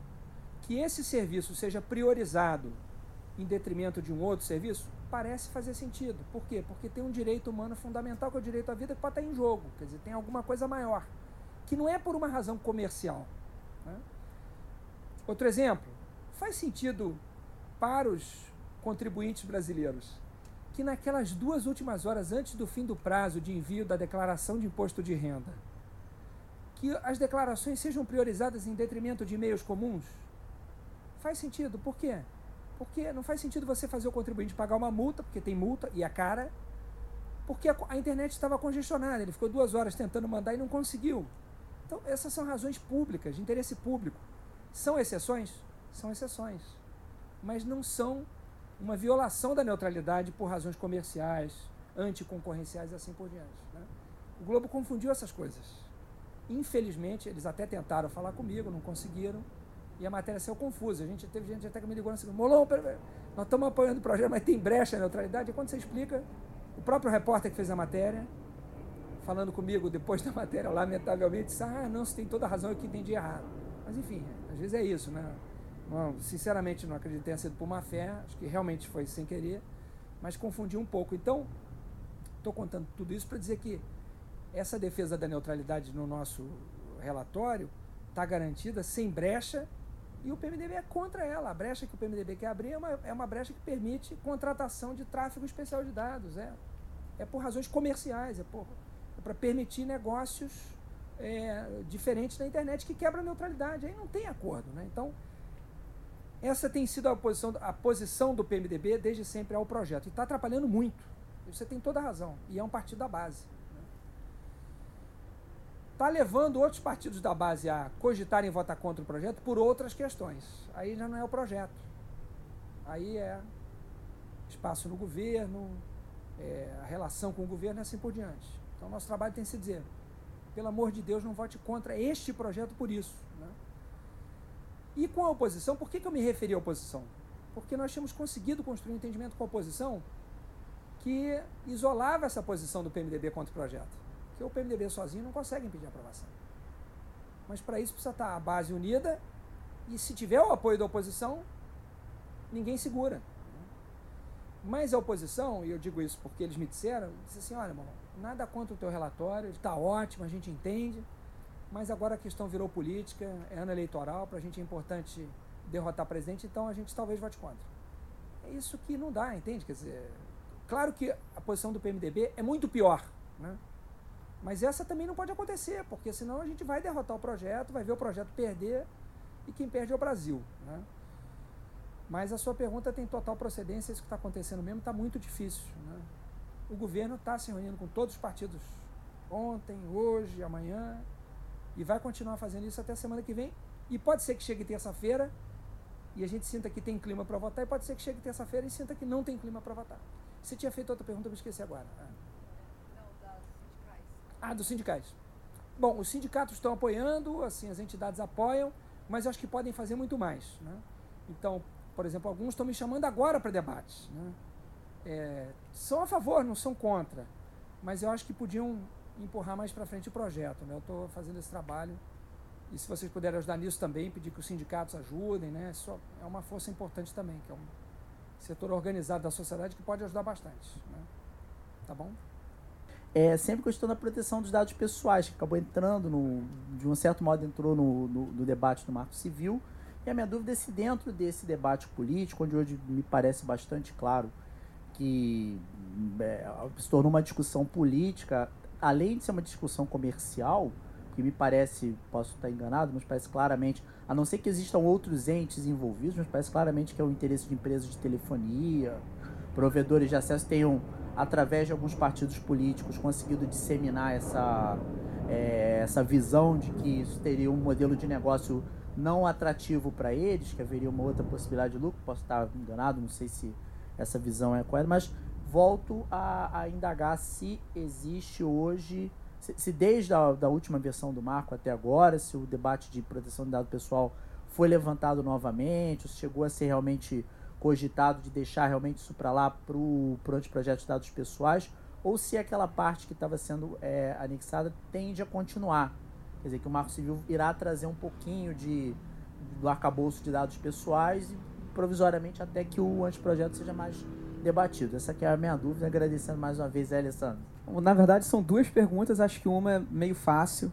que esse serviço seja priorizado em detrimento de um outro serviço? Parece fazer sentido. Por quê? Porque tem um direito humano fundamental, que é o direito à vida, que pode estar em jogo. Quer dizer, tem alguma coisa maior. Que não é por uma razão comercial. Né? Outro exemplo, faz sentido para os contribuintes brasileiros que naquelas duas últimas horas antes do fim do prazo de envio da declaração de imposto de renda, que as declarações sejam priorizadas em detrimento de e-mails comuns? Faz sentido. Por quê? Porque não faz sentido você fazer o contribuinte pagar uma multa, porque tem multa e a cara, porque a, a internet estava congestionada. Ele ficou duas horas tentando mandar e não conseguiu. Então, essas são razões públicas, de interesse público. São exceções? São exceções. Mas não são uma violação da neutralidade por razões comerciais, anticoncorrenciais e assim por diante. Né? O Globo confundiu essas coisas. Infelizmente, eles até tentaram falar comigo, não conseguiram e a matéria saiu confusa. A gente teve gente até que me ligou na segunda. Molon, nós estamos apoiando o projeto, mas tem brecha na neutralidade. E quando você explica, o próprio repórter que fez a matéria, falando comigo depois da matéria, lamentavelmente, disse: Ah, não, você tem toda a razão, eu que entendi errado. Mas enfim, às vezes é isso, né? Sinceramente, não acredito que tenha sido por má fé, acho que realmente foi sem querer, mas confundi um pouco. Então, estou contando tudo isso para dizer que essa defesa da neutralidade no nosso relatório está garantida sem brecha e o PMDB é contra ela. A brecha que o PMDB quer abrir é uma, é uma brecha que permite contratação de tráfego especial de dados. É, é por razões comerciais, é, é para permitir negócios é, diferentes da internet que quebram a neutralidade. Aí não tem acordo. Né? Então, Essa tem sido a posição, a posição do PMDB desde sempre ao projeto. E está atrapalhando muito. Você tem toda a razão. E é um partido da base. Está levando outros partidos da base a cogitarem votar contra o projeto por outras questões. Aí já não é o projeto. Aí é espaço no governo, é, a relação com o governo e assim por diante. Então, nosso trabalho tem que se dizer: pelo amor de Deus, não vote contra este projeto por isso. Né? E com a oposição, por que, que eu me referi à oposição? Porque nós tínhamos conseguido construir um entendimento com a oposição que isolava essa posição do PMDB contra o projeto. Porque o PMDB sozinho não consegue impedir a aprovação. Mas para isso precisa estar a base unida e se tiver o apoio da oposição, ninguém segura. Mas a oposição, e eu digo isso porque eles me disseram, disse assim, olha, irmão, nada contra o teu relatório, ele está ótimo, a gente entende, mas agora a questão virou política, é ano eleitoral, para a gente é importante derrotar presidente, então a gente talvez vote contra. É isso que não dá, entende? Quer dizer, claro que a posição do PMDB é muito pior, né? Mas essa também não pode acontecer, porque senão a gente vai derrotar o projeto, vai ver o projeto perder e quem perde é o Brasil, né? Mas a sua pergunta tem total procedência, isso que está acontecendo mesmo está muito difícil. Né? O governo está se reunindo com todos os partidos ontem, hoje, amanhã, e vai continuar fazendo isso até a semana que vem. E pode ser que chegue terça-feira e a gente sinta que tem clima para votar, e pode ser que chegue terça-feira e sinta que não tem clima para votar. Você tinha feito outra pergunta, eu me esqueci agora. Ah. Ah, dos sindicais. Bom, os sindicatos estão apoiando, assim, as entidades apoiam, mas acho que podem fazer muito mais. Né? Então, por exemplo, alguns estão me chamando agora para debates. Né? É, são a favor, não são contra. Mas eu acho que podiam empurrar mais para frente o projeto. Né? Eu estou fazendo esse trabalho. E se vocês puderem ajudar nisso também, pedir que os sindicatos ajudem, né? Isso é uma força importante também, que é um setor organizado da sociedade que pode ajudar bastante. Né? Tá bom? É sempre questão da proteção dos dados pessoais, que acabou entrando, no, de um certo modo, entrou no, no, no debate do Marco Civil. E a minha dúvida é se dentro desse debate político, onde hoje me parece bastante claro que é, se tornou uma discussão política, além de ser uma discussão comercial, que me parece, posso estar enganado, mas parece claramente, a não ser que existam outros entes envolvidos, mas parece claramente que é o interesse de empresas de telefonia, provedores de acesso tenham, através de alguns partidos políticos, conseguido disseminar essa, é, essa visão de que isso teria um modelo de negócio não atrativo para eles, que haveria uma outra possibilidade de lucro, posso estar enganado, não sei se essa visão é correta, mas volto a, a indagar se existe hoje, se, se desde a da última versão do marco até agora, se o debate de proteção de dado pessoal foi levantado novamente, se chegou a ser realmente cogitado de deixar realmente isso para lá para o anteprojeto de dados pessoais, ou se aquela parte que estava sendo é, anexada tende a continuar. Quer dizer, que o Marco Civil irá trazer um pouquinho de, do arcabouço de dados pessoais e provisoriamente até que o anteprojeto seja mais debatido. Essa é a minha dúvida, agradecendo mais uma vez a Alessandro. Na verdade, são duas perguntas, acho que uma é meio fácil,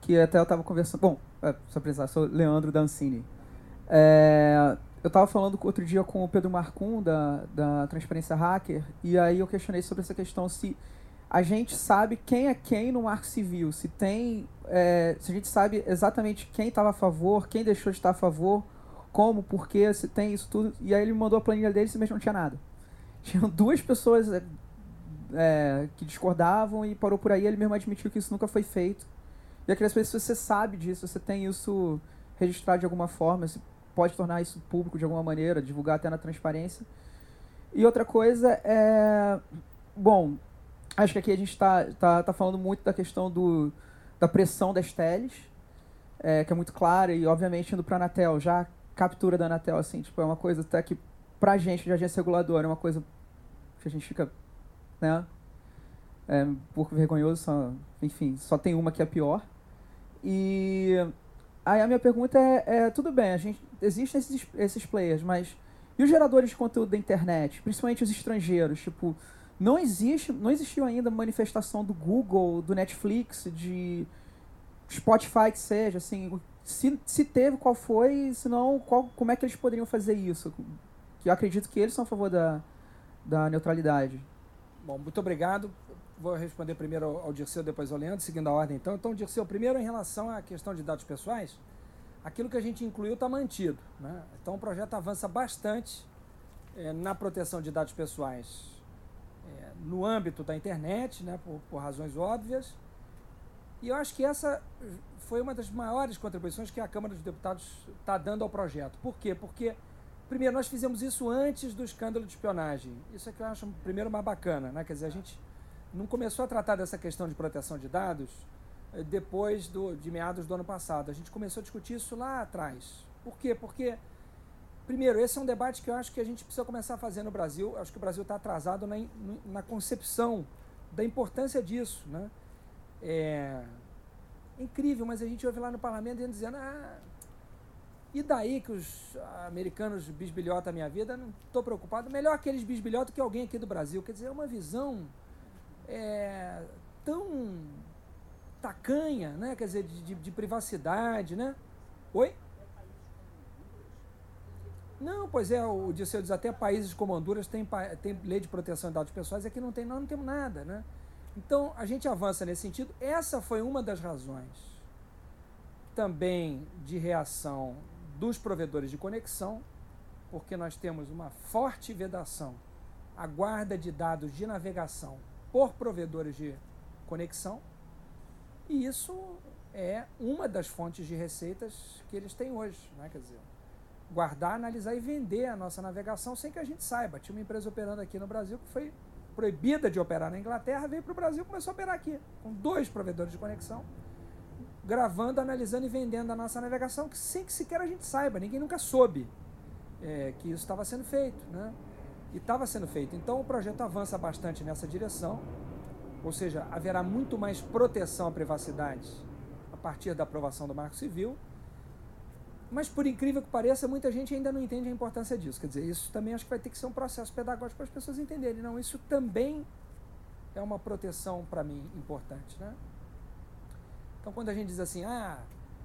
que até eu estava conversando... Bom, é, só apresentar, sou Leandro Dancini. É, eu estava falando outro dia com o Pedro Marcum, da, da Transparência Hacker, e aí eu questionei sobre essa questão se a gente sabe quem é quem no Marco Civil, se tem, é, se a gente sabe exatamente quem estava a favor, quem deixou de estar a favor, como, porquê, se tem isso tudo. E aí ele mandou a planilha dele e mesmo não tinha nada. Tinham duas pessoas é, é, que discordavam e parou por aí. Ele mesmo admitiu que isso nunca foi feito. E eu queria saber se você sabe disso, se você tem isso registrado de alguma forma, se pode tornar isso público de alguma maneira, divulgar até na transparência. E outra coisa é. Bom, acho que aqui a gente está tá, tá falando muito da questão do, da pressão das teles, é, que é muito clara, e obviamente indo para a Anatel, já a captura da Anatel, assim, tipo, é uma coisa até que para a gente de agência reguladora é uma coisa que a gente fica, né, é, um pouco vergonhoso, só, enfim, só tem uma que é pior. E aí a minha pergunta é, é tudo bem, a gente existem esses, esses players, mas e os geradores de conteúdo da internet, principalmente os estrangeiros, tipo, não existe, não existiu ainda manifestação do Google, do Netflix, de Spotify que seja, assim, se, se teve, qual foi, se não, qual, como é que eles poderiam fazer isso? Que eu acredito que eles são a favor da, da neutralidade. Bom, muito obrigado. Vou responder primeiro ao Dirceu, depois ao Leandro, seguindo a ordem então. Então, Dirceu, primeiro em relação à questão de dados pessoais, aquilo que a gente incluiu está mantido. Né? Então o projeto avança bastante é, na proteção de dados pessoais é, no âmbito da internet, né, por, por razões óbvias. E eu acho que essa foi uma das maiores contribuições que a Câmara dos Deputados está dando ao projeto. Por quê? Porque, primeiro, nós fizemos isso antes do escândalo de espionagem. Isso é que eu acho, primeiro, mais bacana. Né? Quer dizer, a gente não começou a tratar dessa questão de proteção de dados eh, depois do, de meados do ano passado. A gente começou a discutir isso lá atrás. Por quê? Porque, primeiro, esse é um debate que eu acho que a gente precisa começar a fazer no Brasil. Eu acho que o Brasil está atrasado na, na concepção da importância disso. Né? É, incrível, mas a gente ouve lá no parlamento dizendo, ah, e daí que os americanos bisbilhotam a minha vida? Não estou preocupado. Melhor aqueles bisbilhotam que alguém aqui do Brasil. Quer dizer, é uma visão é, tão tacanha, né? Quer dizer, de, de, de privacidade, né? Oi? Não, pois é, o Disseu diz até países como Honduras têm tem lei de proteção de dados pessoais, aqui não tem, nós não temos nada, né? Então, a gente avança nesse sentido. Essa foi uma das razões também de reação dos provedores de conexão, porque nós temos uma forte vedação à guarda de dados de navegação por provedores de conexão, e isso é uma das fontes de receitas que eles têm hoje, né? quer dizer, guardar, analisar e vender a nossa navegação sem que a gente saiba. Tinha uma empresa operando aqui no Brasil que foi proibida de operar na Inglaterra, veio para o Brasil e começou a operar aqui, com dois provedores de conexão, gravando, analisando e vendendo a nossa navegação, que sem que sequer a gente saiba, ninguém nunca soube é, que isso estava sendo feito. Né? E estava sendo feito. Então o projeto avança bastante nessa direção, ou seja, haverá muito mais proteção à privacidade a partir da aprovação do Marco Civil. Mas, por incrível que pareça, muita gente ainda não entende a importância disso. Quer dizer, isso também acho que vai ter que ser um processo pedagógico para as pessoas entenderem. Não, isso também é uma proteção para mim importante. Né? Então, quando a gente diz assim, ah,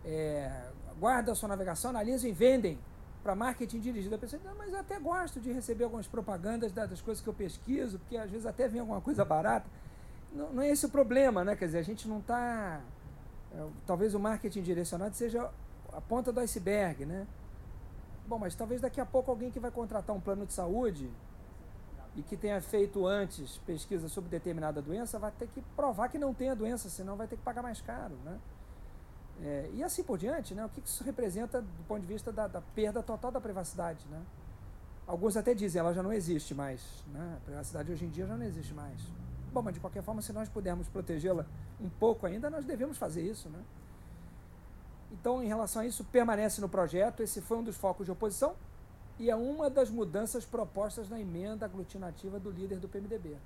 é, guarda a sua navegação, analisam e vendem para marketing dirigido, a pessoa diz, mas eu até gosto de receber algumas propagandas das coisas que eu pesquiso, porque às vezes até vem alguma coisa barata. Não, não é esse o problema, né? Quer dizer, a gente não está. É, talvez o marketing direcionado seja a ponta do iceberg, né? Bom, mas talvez daqui a pouco alguém que vai contratar um plano de saúde e que tenha feito antes pesquisa sobre determinada doença vai ter que provar que não tem a doença, senão vai ter que pagar mais caro, né? É, e assim por diante, né? O que isso representa do ponto de vista da, da, perda total da privacidade, né? Alguns até dizem, ela já não existe mais, né? A privacidade hoje em dia já não existe mais. Bom, mas de qualquer forma, se nós pudermos protegê-la um pouco ainda, nós devemos fazer isso, né? Então, em relação a isso, permanece no projeto. Esse foi um dos focos de oposição e é uma das mudanças propostas na emenda aglutinativa do líder do PMDB.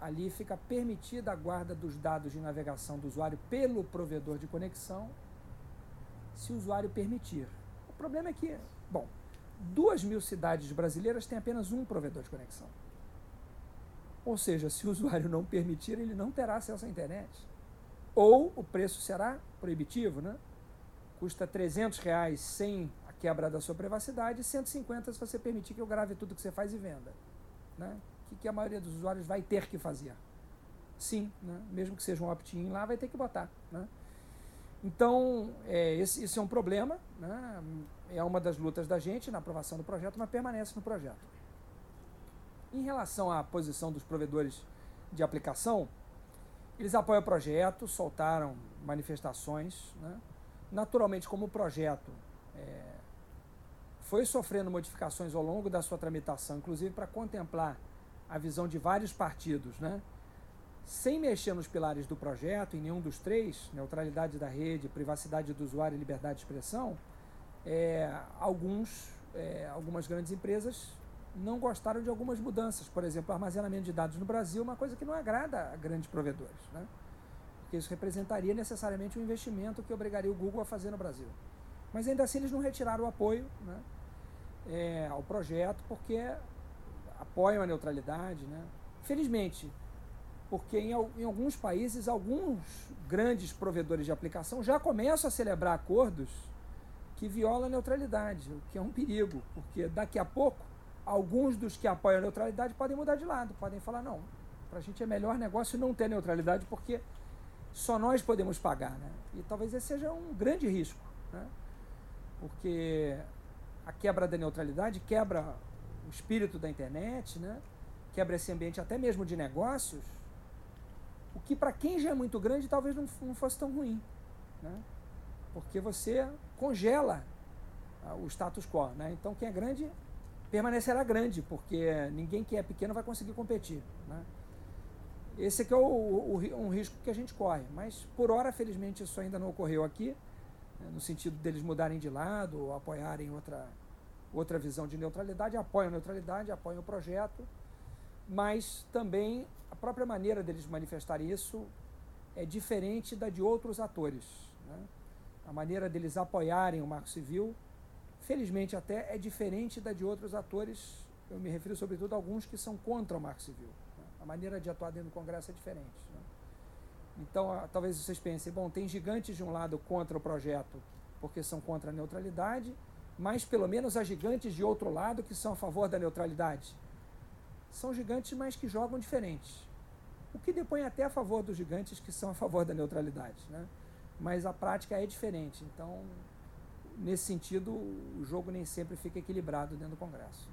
Ali fica permitida a guarda dos dados de navegação do usuário pelo provedor de conexão, se o usuário permitir. O problema é que, bom, duas mil cidades brasileiras têm apenas um provedor de conexão. Ou seja, se o usuário não permitir, ele não terá acesso à internet. Ou o preço será proibitivo, né? Custa 300 reais sem a quebra da sua privacidade e 150 se você permitir que eu grave tudo que você faz e venda. Né? O que a maioria dos usuários vai ter que fazer? Sim, né? mesmo que seja um opt-in lá, vai ter que botar. Né? Então, é, esse, esse, é um problema, né? é uma das lutas da gente na aprovação do projeto, mas permanece no projeto. Em relação à posição dos provedores de aplicação, eles apoiam o projeto, soltaram manifestações. Né? Naturalmente, como o projeto é, foi sofrendo modificações ao longo da sua tramitação, inclusive para contemplar a visão de vários partidos, né? sem mexer nos pilares do projeto, em nenhum dos três, neutralidade da rede, privacidade do usuário e liberdade de expressão, é, alguns, é, algumas grandes empresas não gostaram de algumas mudanças. Por exemplo, armazenamento de dados no Brasil é uma coisa que não agrada a grandes provedores. Né? Porque isso representaria necessariamente um investimento que obrigaria o Google a fazer no Brasil. Mas ainda assim eles não retiraram o apoio né, é, ao projeto porque apoiam a neutralidade. Né? Felizmente, porque em, em alguns países, alguns grandes provedores de aplicação já começam a celebrar acordos que violam a neutralidade, o que é um perigo, porque daqui a pouco alguns dos que apoiam a neutralidade podem mudar de lado, podem falar, não, para a gente é melhor negócio não ter neutralidade porque só nós podemos pagar. Né? E talvez esse seja um grande risco. né? porque a quebra da neutralidade quebra o espírito da internet, né? quebra esse ambiente até mesmo de negócios, o que para quem já é muito grande talvez não, não fosse tão ruim. Né? Porque você congela ah, o status quo. Né? Então quem é grande permanecerá grande, porque ninguém que é pequeno vai conseguir competir. Né? Esse aqui é o, o, um risco que a gente corre. Mas por hora, felizmente, isso ainda não ocorreu aqui, né? no sentido deles mudarem de lado ou apoiarem outra, outra visão de neutralidade. Apoiam a neutralidade, apoiam o projeto, mas também a própria maneira deles manifestarem isso é diferente da de outros atores. Né? A maneira deles apoiarem o Marco Civil felizmente até é diferente da de outros atores, eu me refiro sobretudo a alguns que são contra o Marco Civil. Né? A maneira de atuar dentro do Congresso é diferente. Né? Então, talvez vocês pensem, bom, tem gigantes de um lado contra o projeto porque são contra a neutralidade, mas pelo menos há gigantes de outro lado que são a favor da neutralidade. São gigantes, mas que jogam diferentes. O que depõe até a favor dos gigantes que são a favor da neutralidade. Né? Mas a prática é diferente. Então, nesse sentido, o jogo nem sempre fica equilibrado dentro do Congresso.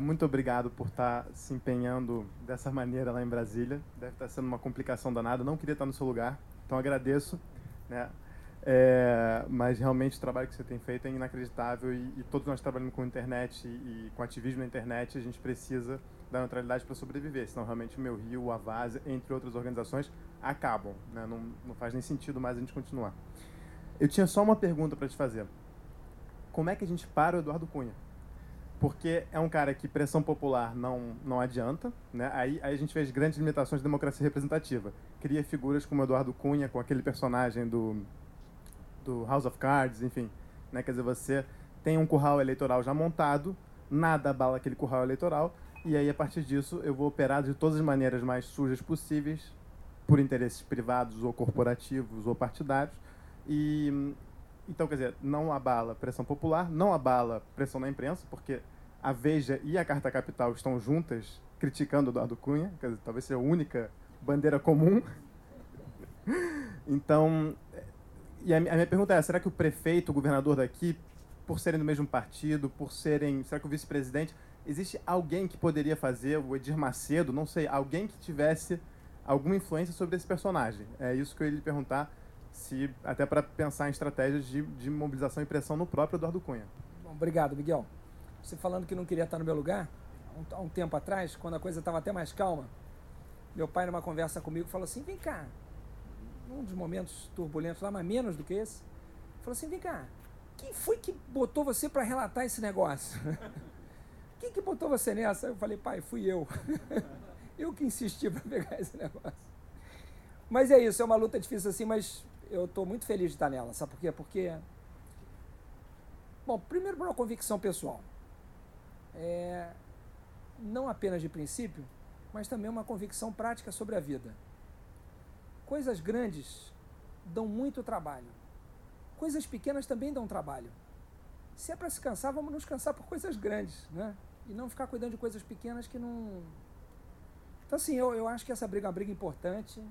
Muito obrigado por estar se empenhando dessa maneira lá em Brasília. Deve estar sendo uma complicação danada. Não queria estar no seu lugar, então agradeço. Né? É, mas realmente o trabalho que você tem feito é inacreditável e, e todos nós trabalhamos com internet e, e, com ativismo na internet, a gente precisa da neutralidade para sobreviver, senão realmente o Meu Rio, a Vaz, entre outras organizações, acabam. Né? Não, não faz nem sentido mais a gente continuar. Eu tinha só uma pergunta para te fazer como é que a gente para o Eduardo Cunha? Porque é um cara que pressão popular não, não adianta, né? Aí, aí a gente fez grandes limitações de democracia representativa. Cria figuras como Eduardo Cunha, com aquele personagem do, do House of Cards, enfim. Né? Quer dizer, você tem um curral eleitoral já montado, nada abala aquele curral eleitoral, e aí a partir disso eu vou operar de todas as maneiras mais sujas possíveis, por interesses privados ou corporativos ou partidários, e, então, quer dizer, não abala pressão popular, não abala pressão na imprensa, porque a Veja e a Carta Capital estão juntas criticando Eduardo Cunha, quer dizer, talvez seja a única bandeira comum. então, e a minha pergunta é, será que o prefeito, o governador daqui, por serem do mesmo partido, por serem, será que o vice-presidente, existe alguém que poderia fazer, o Edir Macedo, não sei, alguém que tivesse alguma influência sobre esse personagem? É isso que eu ia lhe perguntar se até para pensar em estratégias de, de mobilização e pressão no próprio Eduardo Cunha. Bom, obrigado, Miguel. Você falando que não queria estar no meu lugar, há um, um tempo atrás, quando a coisa estava até mais calma, meu pai, numa conversa comigo, falou assim: vem cá, num dos momentos turbulentos lá, mas menos do que esse, falou assim: vem cá, quem foi que botou você para relatar esse negócio? quem que botou você nessa? Eu falei: pai, fui eu. eu que insisti para pegar esse negócio. Mas é isso, é uma luta difícil assim, mas eu estou muito feliz de estar nela. Sabe por quê? Porque, bom, primeiro por uma convicção pessoal. É, não apenas de princípio, mas também uma convicção prática sobre a vida. Coisas grandes dão muito trabalho. Coisas pequenas também dão trabalho. Se é para se cansar, vamos nos cansar por coisas grandes, né? E não ficar cuidando de coisas pequenas que não. Então, assim, eu, eu acho que essa briga é uma briga importante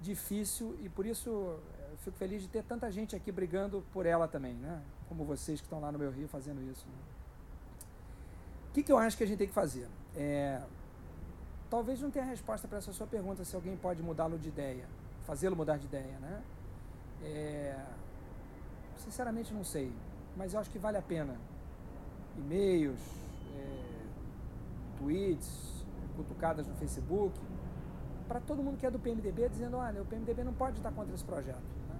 difícil e por isso eh, fico feliz de ter tanta gente aqui brigando por ela também, né? Como vocês que estão lá no meu Rio fazendo isso. Né? O que, que eu acho que a gente tem que fazer? É, talvez não tenha resposta para essa sua pergunta se alguém pode mudá-lo de ideia, fazê-lo mudar de ideia, né? É, sinceramente não sei, mas eu acho que vale a pena. E-mails, é, tweets, cutucadas no Facebook, para todo mundo que é do PMDB, dizendo, olha, o PMDB não pode estar contra esse projeto. Né?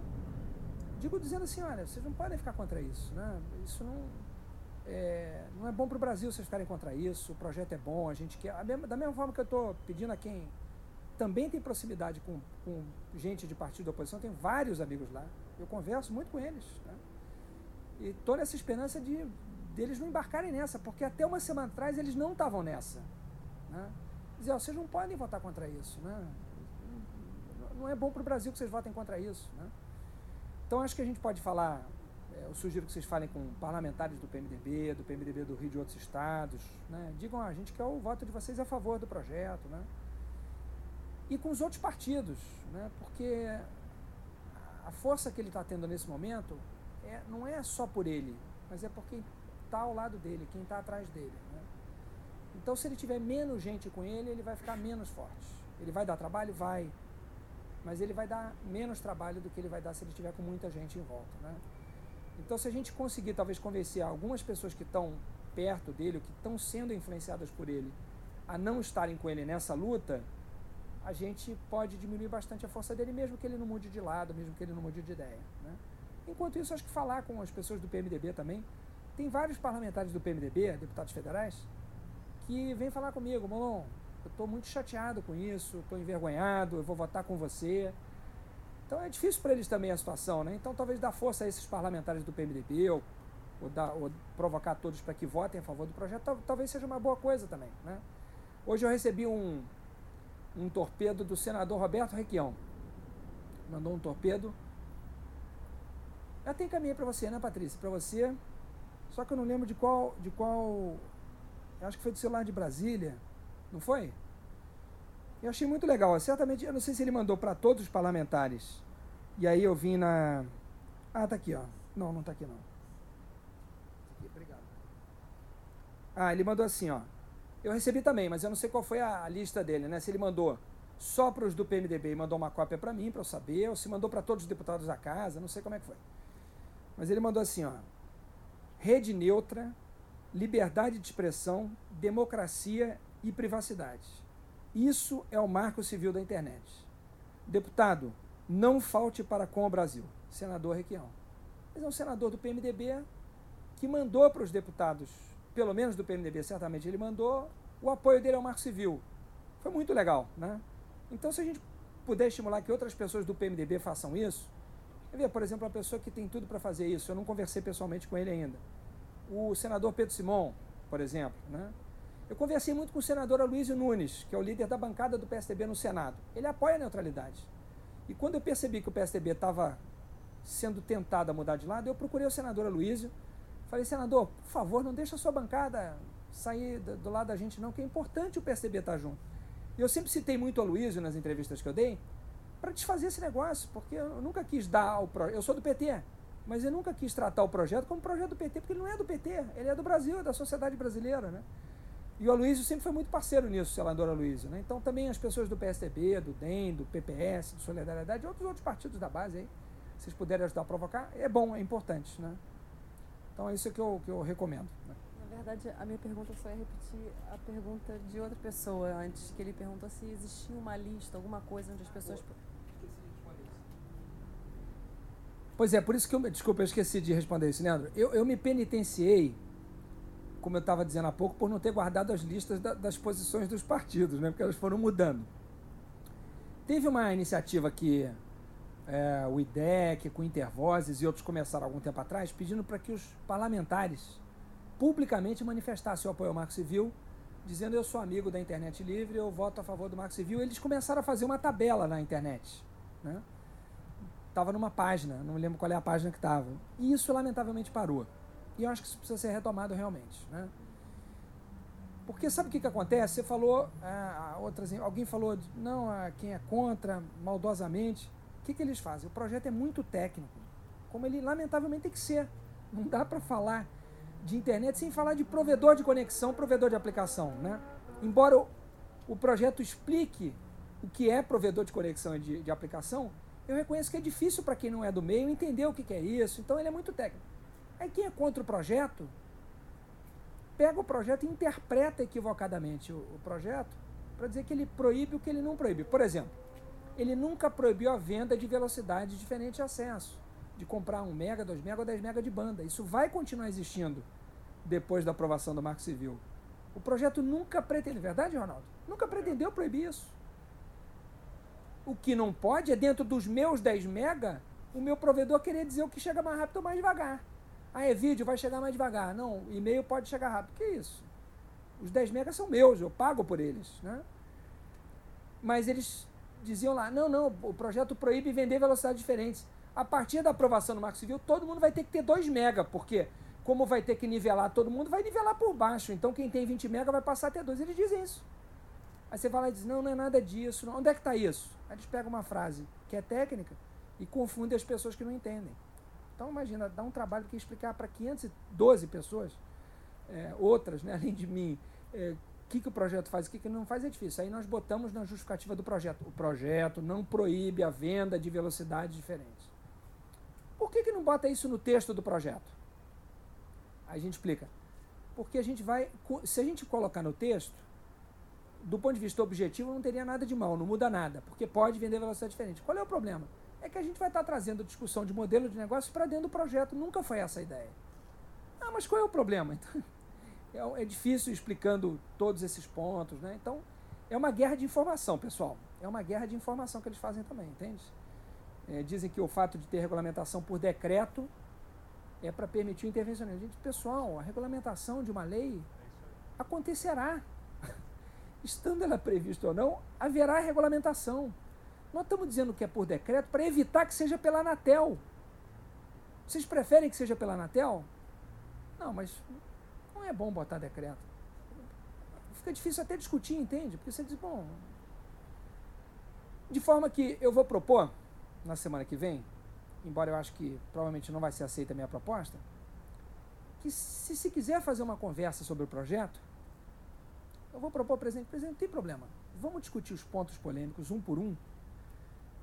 Digo dizendo assim, olha, vocês não podem ficar contra isso. Né? Isso não é, não é bom para o Brasil vocês ficarem contra isso, o projeto é bom, a gente quer. da mesma forma que eu estou pedindo a quem também tem proximidade com, com gente de partido da oposição, tem vários amigos lá, eu converso muito com eles. Né? E estou nessa esperança de deles não embarcarem nessa, porque até uma semana atrás eles não estavam nessa. Né? dizer, ó, vocês não podem votar contra isso, né? Não é bom para o Brasil que vocês votem contra isso, né? Então acho que a gente pode falar, eu sugiro que vocês falem com parlamentares do PMDB, do PMDB do Rio e de outros estados, né? Digam, a gente quer o voto de vocês a favor do projeto, né? E com os outros partidos, né? Porque a força que ele está tendo nesse momento é, não é só por ele, mas é por quem está ao lado dele, quem está atrás dele. Né? Então, se ele tiver menos gente com ele, ele vai ficar menos forte. Ele vai dar trabalho? Vai. Mas ele vai dar menos trabalho do que ele vai dar se ele tiver com muita gente em volta. Né? Então, se a gente conseguir, talvez, convencer algumas pessoas que estão perto dele, ou que estão sendo influenciadas por ele, a não estarem com ele nessa luta, a gente pode diminuir bastante a força dele, mesmo que ele não mude de lado, mesmo que ele não mude de ideia. Né? Enquanto isso, acho que falar com as pessoas do PMDB também. Tem vários parlamentares do PMDB, deputados federais, que vêm falar comigo, Molon, eu estou muito chateado com isso, estou envergonhado, eu vou votar com você. Então é difícil para eles também a situação, né? Então talvez dar força a esses parlamentares do PMDB ou, ou, dar, ou provocar todos para que votem a favor do projeto, talvez seja uma boa coisa também, né? Hoje eu recebi um, um torpedo do senador Roberto Requião. Mandou um torpedo. Eu até encaminhei para você, né, Patrícia? Para você. Só que eu não lembro de qual. De qual. Acho que foi do celular de Brasília. Não foi? Eu achei muito legal. Certamente, eu não sei se ele mandou para todos os parlamentares. E aí eu vim na. Ah, tá aqui, ó. Não, não tá aqui não. Obrigado. Ah, ele mandou assim, ó. Eu recebi também, mas eu não sei qual foi a, lista dele, né? Se ele mandou só para os do PMDB e mandou uma cópia para mim, para eu saber, ou se mandou para todos os deputados da casa, não sei como é que foi. Mas ele mandou assim, ó. Rede neutra, liberdade de expressão, democracia e privacidade. Isso é o marco civil da internet. Deputado, não falte para com o Brasil. Senador Requião. Mas é um senador do PMDB que mandou para os deputados pelo menos do PMDB, certamente ele mandou, o apoio dele ao Marco Civil. Foi muito legal, né? Então, se a gente puder estimular que outras pessoas do PMDB façam isso, ver, por exemplo, uma pessoa que tem tudo para fazer isso, eu não conversei pessoalmente com ele ainda. O senador Pedro Simon, por exemplo, né? Eu conversei muito com o senador Aloysio Nunes, que é o líder da bancada do PSDB no Senado. Ele apoia a neutralidade. E quando eu percebi que o PSDB estava sendo tentado a mudar de lado, eu procurei o senador Aloysio, Falei, senador, por favor, não deixa a sua bancada sair do, do lado da gente, não, que é importante o PSDB estar junto. E eu sempre citei muito a Luísio nas entrevistas que eu dei para desfazer esse negócio, porque eu nunca quis dar o projeto. Eu sou do PT, mas eu nunca quis tratar o projeto como projeto do PT, porque ele não é do PT, ele é do Brasil, é da sociedade brasileira, né? E o Aloysio sempre foi muito parceiro nisso, o senador Aloysio. Né? Então também as pessoas do PSDB, do DEM, do PPS, do Solidariedade, outros outros partidos da base aí, vocês puderem ajudar a provocar, é bom, é importante, né? Então é isso que eu, que eu recomendo. Né? Na verdade, a minha pergunta é repetir a pergunta de outra pessoa antes, que ele perguntou se existia uma lista, alguma coisa onde as pessoas. Pois é, por isso que eu. Desculpa, eu esqueci de responder isso, Leandro. Eu, eu me penitenciei, como eu estava dizendo há pouco, por não ter guardado as listas da, das posições dos partidos, né? Porque elas foram mudando. Teve uma iniciativa que é, o IDEC, com Intervozes e outros começaram algum tempo atrás, pedindo para que os parlamentares publicamente manifestassem o apoio ao Marco Civil, dizendo eu sou amigo da internet livre, eu voto a favor do Marco Civil. Eles começaram a fazer uma tabela na internet. Né? Estava numa página, não lembro qual é a página que estava. E isso lamentavelmente parou. E eu acho que isso precisa ser retomado realmente. Né? Porque sabe o que, que acontece? Você falou, ah, outras, alguém falou, não, ah, quem é contra, maldosamente que, que eles fazem? O projeto é muito técnico, como ele lamentavelmente tem que ser. Não dá para falar de internet sem falar de provedor de conexão, provedor de aplicação. Né? Embora o, o projeto explique o que é provedor de conexão e de, de aplicação, eu reconheço que é difícil para quem não é do meio entender o que, que é isso, então ele é muito técnico. Aí quem é contra o projeto, pega o projeto e interpreta equivocadamente o, o projeto para dizer que ele proíbe o que ele não proíbe. Por exemplo, ele nunca proibiu a venda de velocidade diferente de acesso, de comprar 1 mega, 2 mega ou 10 mega de banda. Isso vai continuar existindo depois da aprovação do Marco Civil. O projeto nunca pretendeu, verdade, Ronaldo? Nunca pretendeu proibir isso. O que não pode é dentro dos meus 10 mega, o meu provedor querer dizer o que chega mais rápido ou mais devagar. Ah, é vídeo, vai chegar mais devagar. Não, e-mail pode chegar rápido. Que isso? Os 10 megas são meus, eu pago por eles, né? Mas eles diziam lá, não, não, o projeto proíbe vender velocidades diferentes. A partir da aprovação do Marco Civil, todo mundo vai ter que ter 2 mega, porque como vai ter que nivelar todo mundo, vai nivelar por baixo. Então quem tem 20 mega vai passar a ter 2. Eles dizem isso. Aí você vai lá e diz, não, não é nada disso. Não. Onde é que está isso? Aí eles pegam uma frase que é técnica e confundem as pessoas que não entendem. Então, imagina, dá um trabalho que explicar para 512 pessoas, é, outras, né, além de mim, é, o que, que o projeto faz e o que, que não faz é difícil. Aí nós botamos na justificativa do projeto. O projeto não proíbe a venda de velocidades diferentes. Por que, que não bota isso no texto do projeto? Aí a gente explica. Porque a gente vai. Se a gente colocar no texto, do ponto de vista objetivo, não teria nada de mal, não muda nada, porque pode vender velocidade diferente. Qual é o problema? É que a gente vai estar trazendo discussão de modelo de negócio para dentro do projeto. Nunca foi essa a ideia. Ah, mas qual é o problema? Então, é, é difícil explicando todos esses pontos, né? Então, é uma guerra de informação, pessoal. É uma guerra de informação que eles fazem também, entende? É, dizem que o fato de ter regulamentação por decreto é para permitir o intervencionismo. Gente, pessoal, a regulamentação de uma lei acontecerá. Estando ela prevista ou não, haverá regulamentação. Nós estamos dizendo que é por decreto para evitar que seja pela Anatel. Vocês preferem que seja pela Anatel? Não, mas não é bom botar decreto. Fica difícil até discutir, entende? Porque você diz, bom. De forma que eu vou propor, na semana que vem, embora eu acho que provavelmente não vai ser aceita a minha proposta, que se se quiser fazer uma conversa sobre o projeto, eu vou propor ao presidente, presidente, não tem problema. Vamos discutir os pontos polêmicos um por um,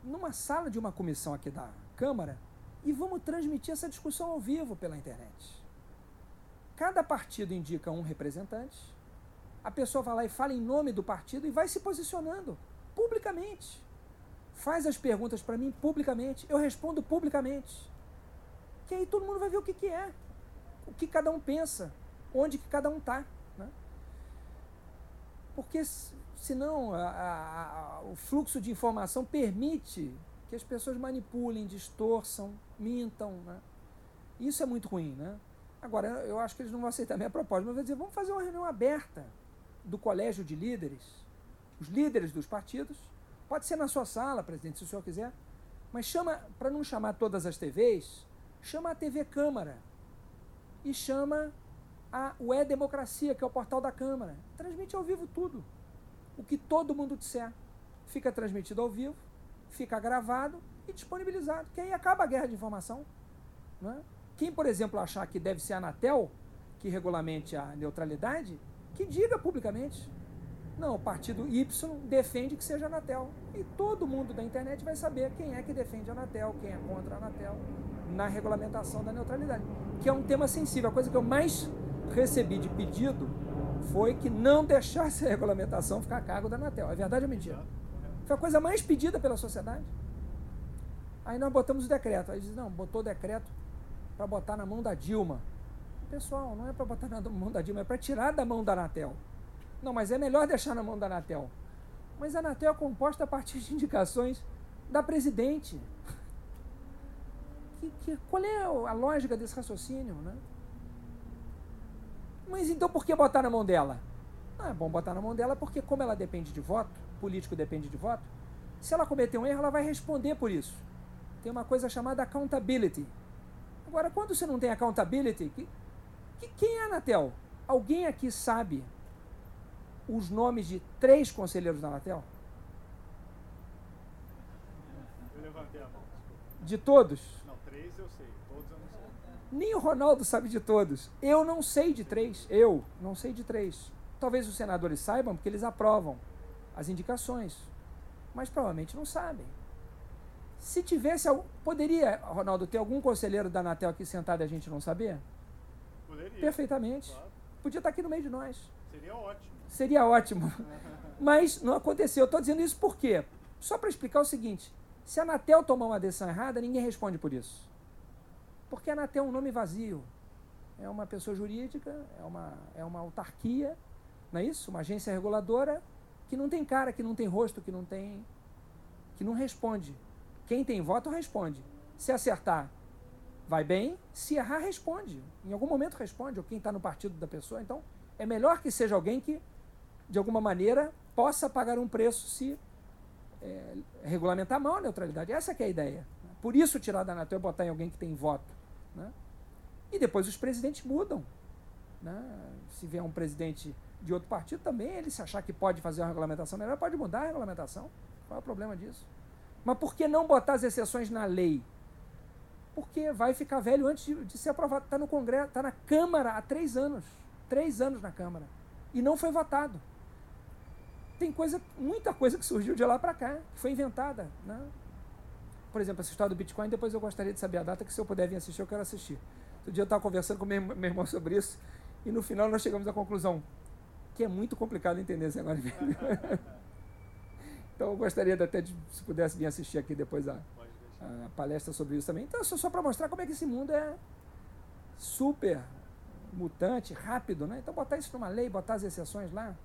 numa sala de uma comissão aqui da Câmara, e vamos transmitir essa discussão ao vivo pela internet. Cada partido indica um representante, a pessoa vai lá e fala em nome do partido e vai se posicionando publicamente. Faz as perguntas para mim publicamente, eu respondo publicamente. Que aí todo mundo vai ver o que, que é, o que cada um pensa, onde que cada um está. Né? Porque senão a, a, a, o fluxo de informação permite que as pessoas manipulem, distorçam, mintam. Né? Isso é muito ruim. Né? Agora, eu acho que eles não vão aceitar a minha proposta, mas vão dizer, vamos fazer uma reunião aberta do colégio de líderes, os líderes dos partidos. Pode ser na sua sala, presidente, se o senhor quiser. Mas chama, para não chamar todas as TVs, chama a TV Câmara. E chama a, o E-Democracia, que é o portal da Câmara. Transmite ao vivo tudo. O que todo mundo disser. Fica transmitido ao vivo, fica gravado e disponibilizado. Que aí acaba a guerra de informação. Não é? Quem, por exemplo, achar que deve ser a Anatel que regulamente a neutralidade, que diga publicamente. Não, o partido Y defende que seja a Anatel. E todo mundo da internet vai saber quem é que defende a Anatel, quem é contra a Anatel, na regulamentação da neutralidade. Que é um tema sensível. A coisa que eu mais recebi de pedido foi que não deixasse a regulamentação ficar a cargo da Anatel. É verdade ou mentira? Foi a coisa mais pedida pela sociedade. Aí nós botamos o decreto. Aí diz, não, botou o decreto para botar na mão da Dilma. Pessoal, não é para botar na mão da Dilma, é para tirar da mão da Anatel. Não, mas é melhor deixar na mão da Anatel. Mas a Anatel é composta a partir de indicações da presidente. Que, que, qual é a lógica desse raciocínio, né? Mas então por que botar na mão dela? Ah, é bom botar na mão dela porque como ela depende de voto, político depende de voto, se ela cometer um erro, ela vai responder por isso. Tem uma coisa chamada accountability. Agora, quando você não tem accountability, que, que, quem é a Anatel? Alguém aqui sabe os nomes de três conselheiros da Anatel? Eu levantei a mão. De todos? Não, três eu sei, todos eu não sei. Nem o Ronaldo sabe de todos. Eu não sei de três. Eu não sei de três. Talvez os senadores saibam porque eles aprovam as indicações. Mas provavelmente não sabem. Se tivesse. Poderia, Ronaldo, ter algum conselheiro da Anatel aqui sentado e a gente não saber? Poderia. Perfeitamente. Claro. Podia estar aqui no meio de nós. Seria ótimo. Seria ótimo. Mas não aconteceu. Eu estou dizendo isso por quê? Só para explicar o seguinte: se a Anatel tomar uma decisão errada, ninguém responde por isso. Porque a Anatel é um nome vazio. É uma pessoa jurídica, é uma, é uma autarquia, não é isso? Uma agência reguladora que não tem cara, que não tem rosto, que não tem. que não responde. Quem tem voto responde. Se acertar, vai bem. Se errar, responde. Em algum momento responde, ou quem está no partido da pessoa. Então, é melhor que seja alguém que, de alguma maneira, possa pagar um preço se é, regulamentar mal a neutralidade. Essa é a ideia. Por isso, tirar da Anatel e botar em alguém que tem voto. Né? E depois os presidentes mudam. Né? Se vier um presidente de outro partido também, ele se achar que pode fazer uma regulamentação melhor, pode mudar a regulamentação. Qual é o problema disso? Mas por que não botar as exceções na lei? Porque vai ficar velho antes de, de ser aprovado. Está no Congresso, está na Câmara há três anos. Três anos na Câmara. E não foi votado. Tem coisa, muita coisa que surgiu de lá para cá, que foi inventada. Né? Por exemplo, essa história do Bitcoin, depois eu gostaria de saber a data que se eu puder vir assistir, eu quero assistir. Outro dia eu estava conversando com meu, meu irmão sobre isso, e no final nós chegamos à conclusão que é muito complicado entender esse negócio Então eu gostaria até de, se pudesse vir assistir aqui depois a, a palestra sobre isso também. Então, só, só para mostrar como é que esse mundo é super mutante, rápido, né? Então botar isso numa lei, botar as exceções lá.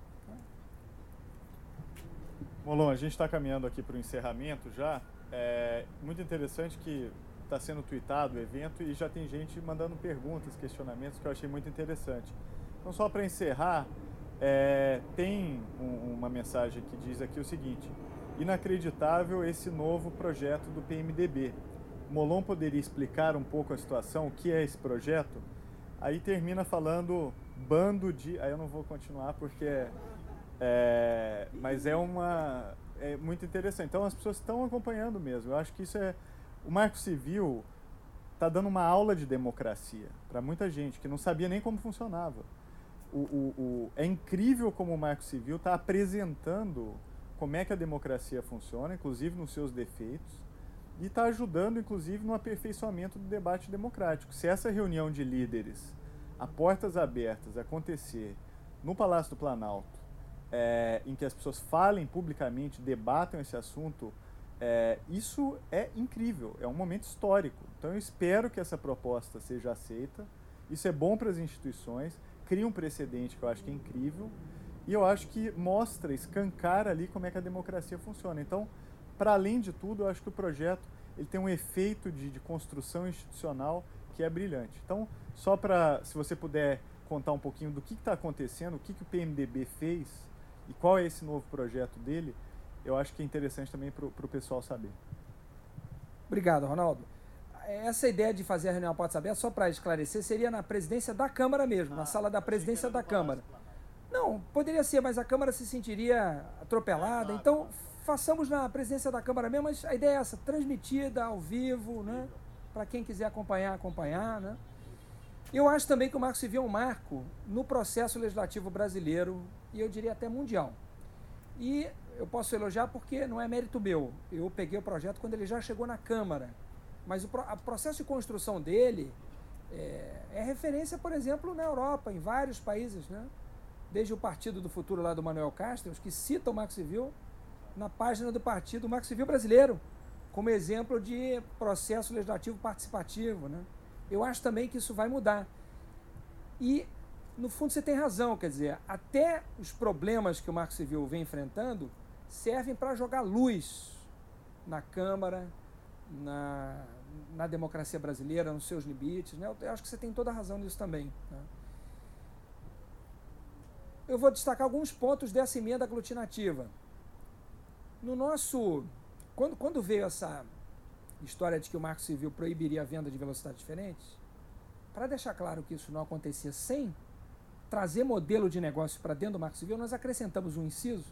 Molon, a gente está caminhando aqui para o encerramento já. É muito interessante que está sendo tweetado o evento e já tem gente mandando perguntas, questionamentos que eu achei muito interessante. Então, só para encerrar, é, tem um, uma mensagem que diz aqui o seguinte: inacreditável esse novo projeto do PMDB. Molon poderia explicar um pouco a situação, o que é esse projeto? Aí termina falando bando de. Aí eu não vou continuar porque. É, mas é uma. É muito interessante. Então as pessoas estão acompanhando mesmo. Eu acho que isso é. O Marco Civil está dando uma aula de democracia para muita gente que não sabia nem como funcionava. O, o, o, é incrível como o Marco Civil está apresentando como é que a democracia funciona, inclusive nos seus defeitos, e está ajudando, inclusive, no aperfeiçoamento do debate democrático. Se essa reunião de líderes, a portas abertas, acontecer no Palácio do Planalto, é, em que as pessoas falem publicamente, debatam esse assunto, é, isso é incrível, é um momento histórico. Então eu espero que essa proposta seja aceita. Isso é bom para as instituições, cria um precedente que eu acho que é incrível. E eu acho que mostra, escancara ali como é que a democracia funciona. Então, para além de tudo, eu acho que o projeto ele tem um efeito de, de construção institucional que é brilhante. Então, só para, se você puder contar um pouquinho do que está acontecendo, o que, que o PMDB fez e qual é esse novo projeto dele, eu acho que é interessante também para o pessoal saber. Obrigado, Ronaldo. Essa ideia de fazer a reunião a portas abertas, só para esclarecer, seria na presidência da Câmara mesmo, ah, na sala da presidência da Câmara. Não, poderia ser, mas a Câmara se sentiria atropelada. Então, façamos na presidência da Câmara mesmo, mas a ideia é essa, transmitida ao vivo, né? Para quem quiser acompanhar, acompanhar, né? Eu acho também que o Marco Civil é um marco no processo legislativo brasileiro e eu diria até mundial. E eu posso elogiar porque não é mérito meu. Eu peguei o projeto quando ele já chegou na Câmara. Mas o processo de construção dele é, é referência, por exemplo, na Europa, em vários países, né? desde o Partido do Futuro lá do Manuel Castro, que cita o Marco Civil na página do Partido Marco Civil Brasileiro, como exemplo de processo legislativo participativo. Né? Eu acho também que isso vai mudar. E, no fundo, você tem razão, quer dizer, até os problemas que o Marco Civil vem enfrentando servem para jogar luz na Câmara, na, na democracia brasileira, nos seus limites. Né? Eu acho que você tem toda a razão nisso também. Né? eu vou destacar alguns pontos dessa emenda aglutinativa. No nosso. Quando, quando veio essa história de que o Marco Civil proibiria a venda de velocidades diferentes, para deixar claro que isso não acontecia sem trazer modelo de negócio para dentro do Marco Civil, nós acrescentamos um inciso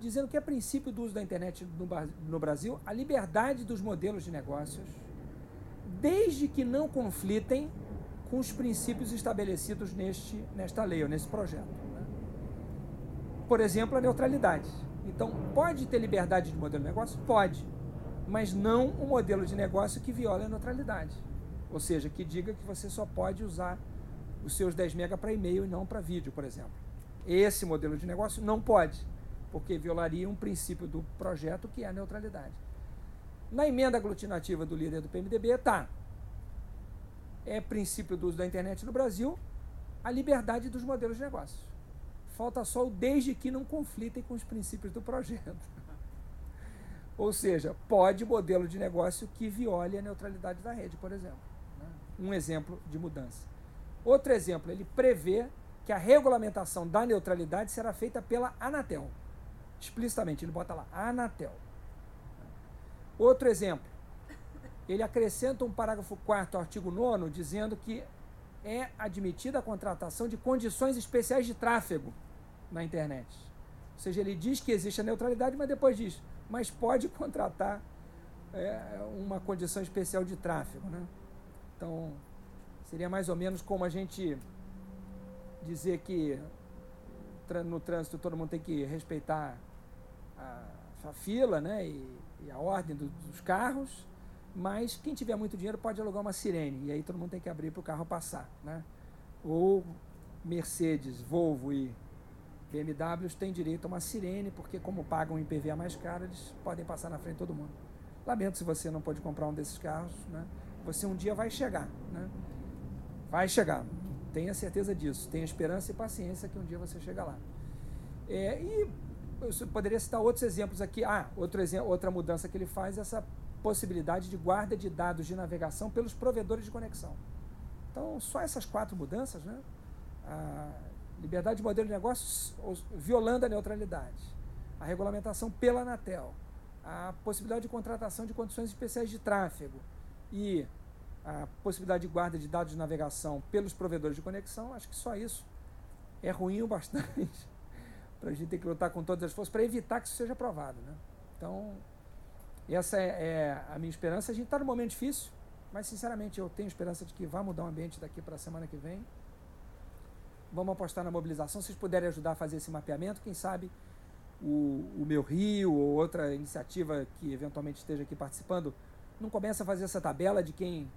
dizendo que é princípio do uso da internet no, Brasil a liberdade dos modelos de negócios, desde que não conflitem com os princípios estabelecidos neste, nesta lei ou nesse projeto por exemplo, a neutralidade. Então, pode ter liberdade de modelo de negócio? Pode. Mas não um modelo de negócio que viole a neutralidade. Ou seja, que diga que você só pode usar os seus 10 MB para e-mail e não para vídeo, por exemplo. Esse modelo de negócio não pode, porque violaria um princípio do projeto que é a neutralidade. Na emenda aglutinativa do líder do PMDB, tá. É princípio do uso da internet no Brasil a liberdade dos modelos de negócio. Falta só o desde que não conflitem com os princípios do projeto. Ou seja, pode modelo de negócio que viole a neutralidade da rede, por exemplo. Né? Um exemplo de mudança. Outro exemplo, ele prevê que a regulamentação da neutralidade será feita pela Anatel. Explicitamente, ele bota lá, Anatel. Outro exemplo, ele acrescenta um parágrafo 4 artigo 9 dizendo que é admitida a contratação de condições especiais de tráfego na internet. Ou seja, ele diz que existe a neutralidade, mas depois diz, mas pode contratar é, uma condição especial de tráfego. Né? Então, seria mais ou menos como a gente dizer que no trânsito todo mundo tem que respeitar a, a fila né, e, e a ordem do, dos carros, mas quem tiver muito dinheiro pode alugar uma sirene, e aí todo mundo tem que abrir para o carro passar. Né? Ou Mercedes, Volvo e BMWs têm direito a uma sirene, porque como pagam IPVA mais caro, eles podem passar na frente de todo mundo. Lamento se você não pode comprar um desses carros, né? Você um dia vai chegar, né? Vai chegar, tenha certeza disso. Tenha esperança e paciência que um dia você chega lá. É, e eu poderia citar outros exemplos aqui. Ah, outro exemplo, outra mudança que ele faz é essa possibilidade de guarda de dados de navegação pelos provedores de conexão. Então, só essas quatro mudanças, né? A liberdade de modelo de negócios violando a neutralidade, a regulamentação pela Anatel, a possibilidade de contratação de condições especiais de tráfego e a possibilidade de guarda de dados de navegação pelos provedores de conexão, acho que só isso é ruim o bastante para a gente ter que lutar com todas as forças para evitar que isso seja aprovado. Né? Então, essa é, é a minha esperança. A gente está num momento difícil, mas sinceramente eu tenho esperança de que vai mudar o ambiente daqui para a semana que vem. Vamos apostar na mobilização. Se vocês puderem ajudar a fazer esse mapeamento, quem sabe o, o Meu Rio ou outra iniciativa que eventualmente esteja aqui participando não começa a fazer essa tabela de quem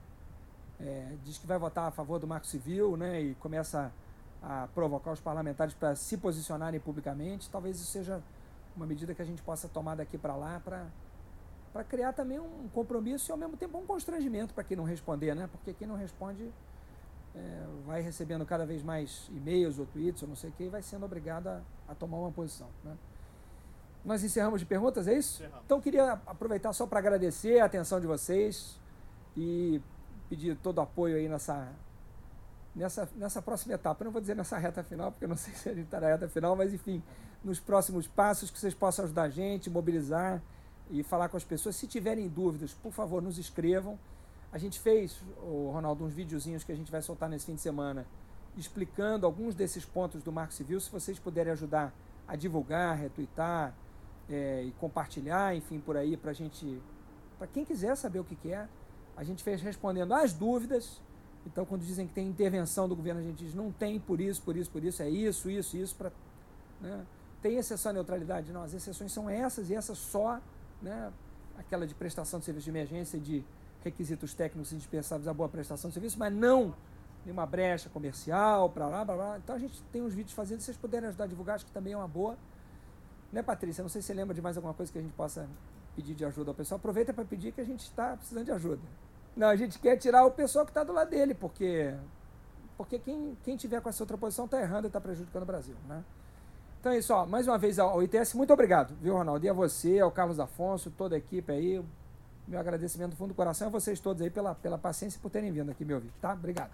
é, diz que vai votar a favor do Marco Civil, né, e começa a, provocar os parlamentares para se posicionarem publicamente, talvez isso seja uma medida que a gente possa tomar daqui para lá para criar também um compromisso e ao mesmo tempo um constrangimento para quem não responder, né? Porque quem não responde é, vai recebendo cada vez mais e-mails ou tweets ou não sei o que e vai sendo obrigado a, a tomar uma posição, né? Nós encerramos de perguntas, é isso? Encerramos. Então queria aproveitar só para agradecer a atenção de vocês e pedir todo o apoio aí nessa, nessa, nessa próxima etapa. Eu não vou dizer nessa reta final, porque eu não sei se a gente está na reta final, mas enfim, nos próximos passos que vocês possam ajudar a gente, mobilizar e falar com as pessoas. Se tiverem dúvidas, por favor, nos escrevam. A gente fez, o Ronaldo, uns videozinhos que a gente vai soltar nesse fim de semana, explicando alguns desses pontos do Marco Civil. Se vocês puderem ajudar a divulgar, retweetar é, e compartilhar, enfim, por aí, para a gente, para quem quiser saber o que, que é, a gente fez respondendo às dúvidas. Então, quando dizem que tem intervenção do governo, a gente diz não tem por isso, por isso, por isso, é isso, isso, isso. Pra, né? Tem exceção à neutralidade? Não, as exceções são essas e essas só, né? aquela de prestação de serviço de emergência, de requisitos técnicos indispensáveis à boa prestação de serviço, mas não nenhuma brecha comercial, para lá, blá, blá. Então a gente tem uns vídeos fazendo, se vocês puderem ajudar a divulgar, acho que também é uma boa. Né, Patrícia? Não sei se você lembra de mais alguma coisa que a gente possa pedir de ajuda ao pessoal. Aproveita para pedir que a gente está precisando de ajuda. Não, a gente quer tirar o pessoal que está do lado dele, porque porque quem, quem tiver com essa outra posição está errando e está prejudicando o Brasil. Né? Então é isso, ó, mais uma vez ao ITS, muito obrigado, viu, Ronaldo? E a você, ao Carlos Afonso, toda a equipe aí. Meu agradecimento do fundo do coração a vocês todos aí pela, pela paciência e por terem vindo aqui me ouvir, tá? Obrigado.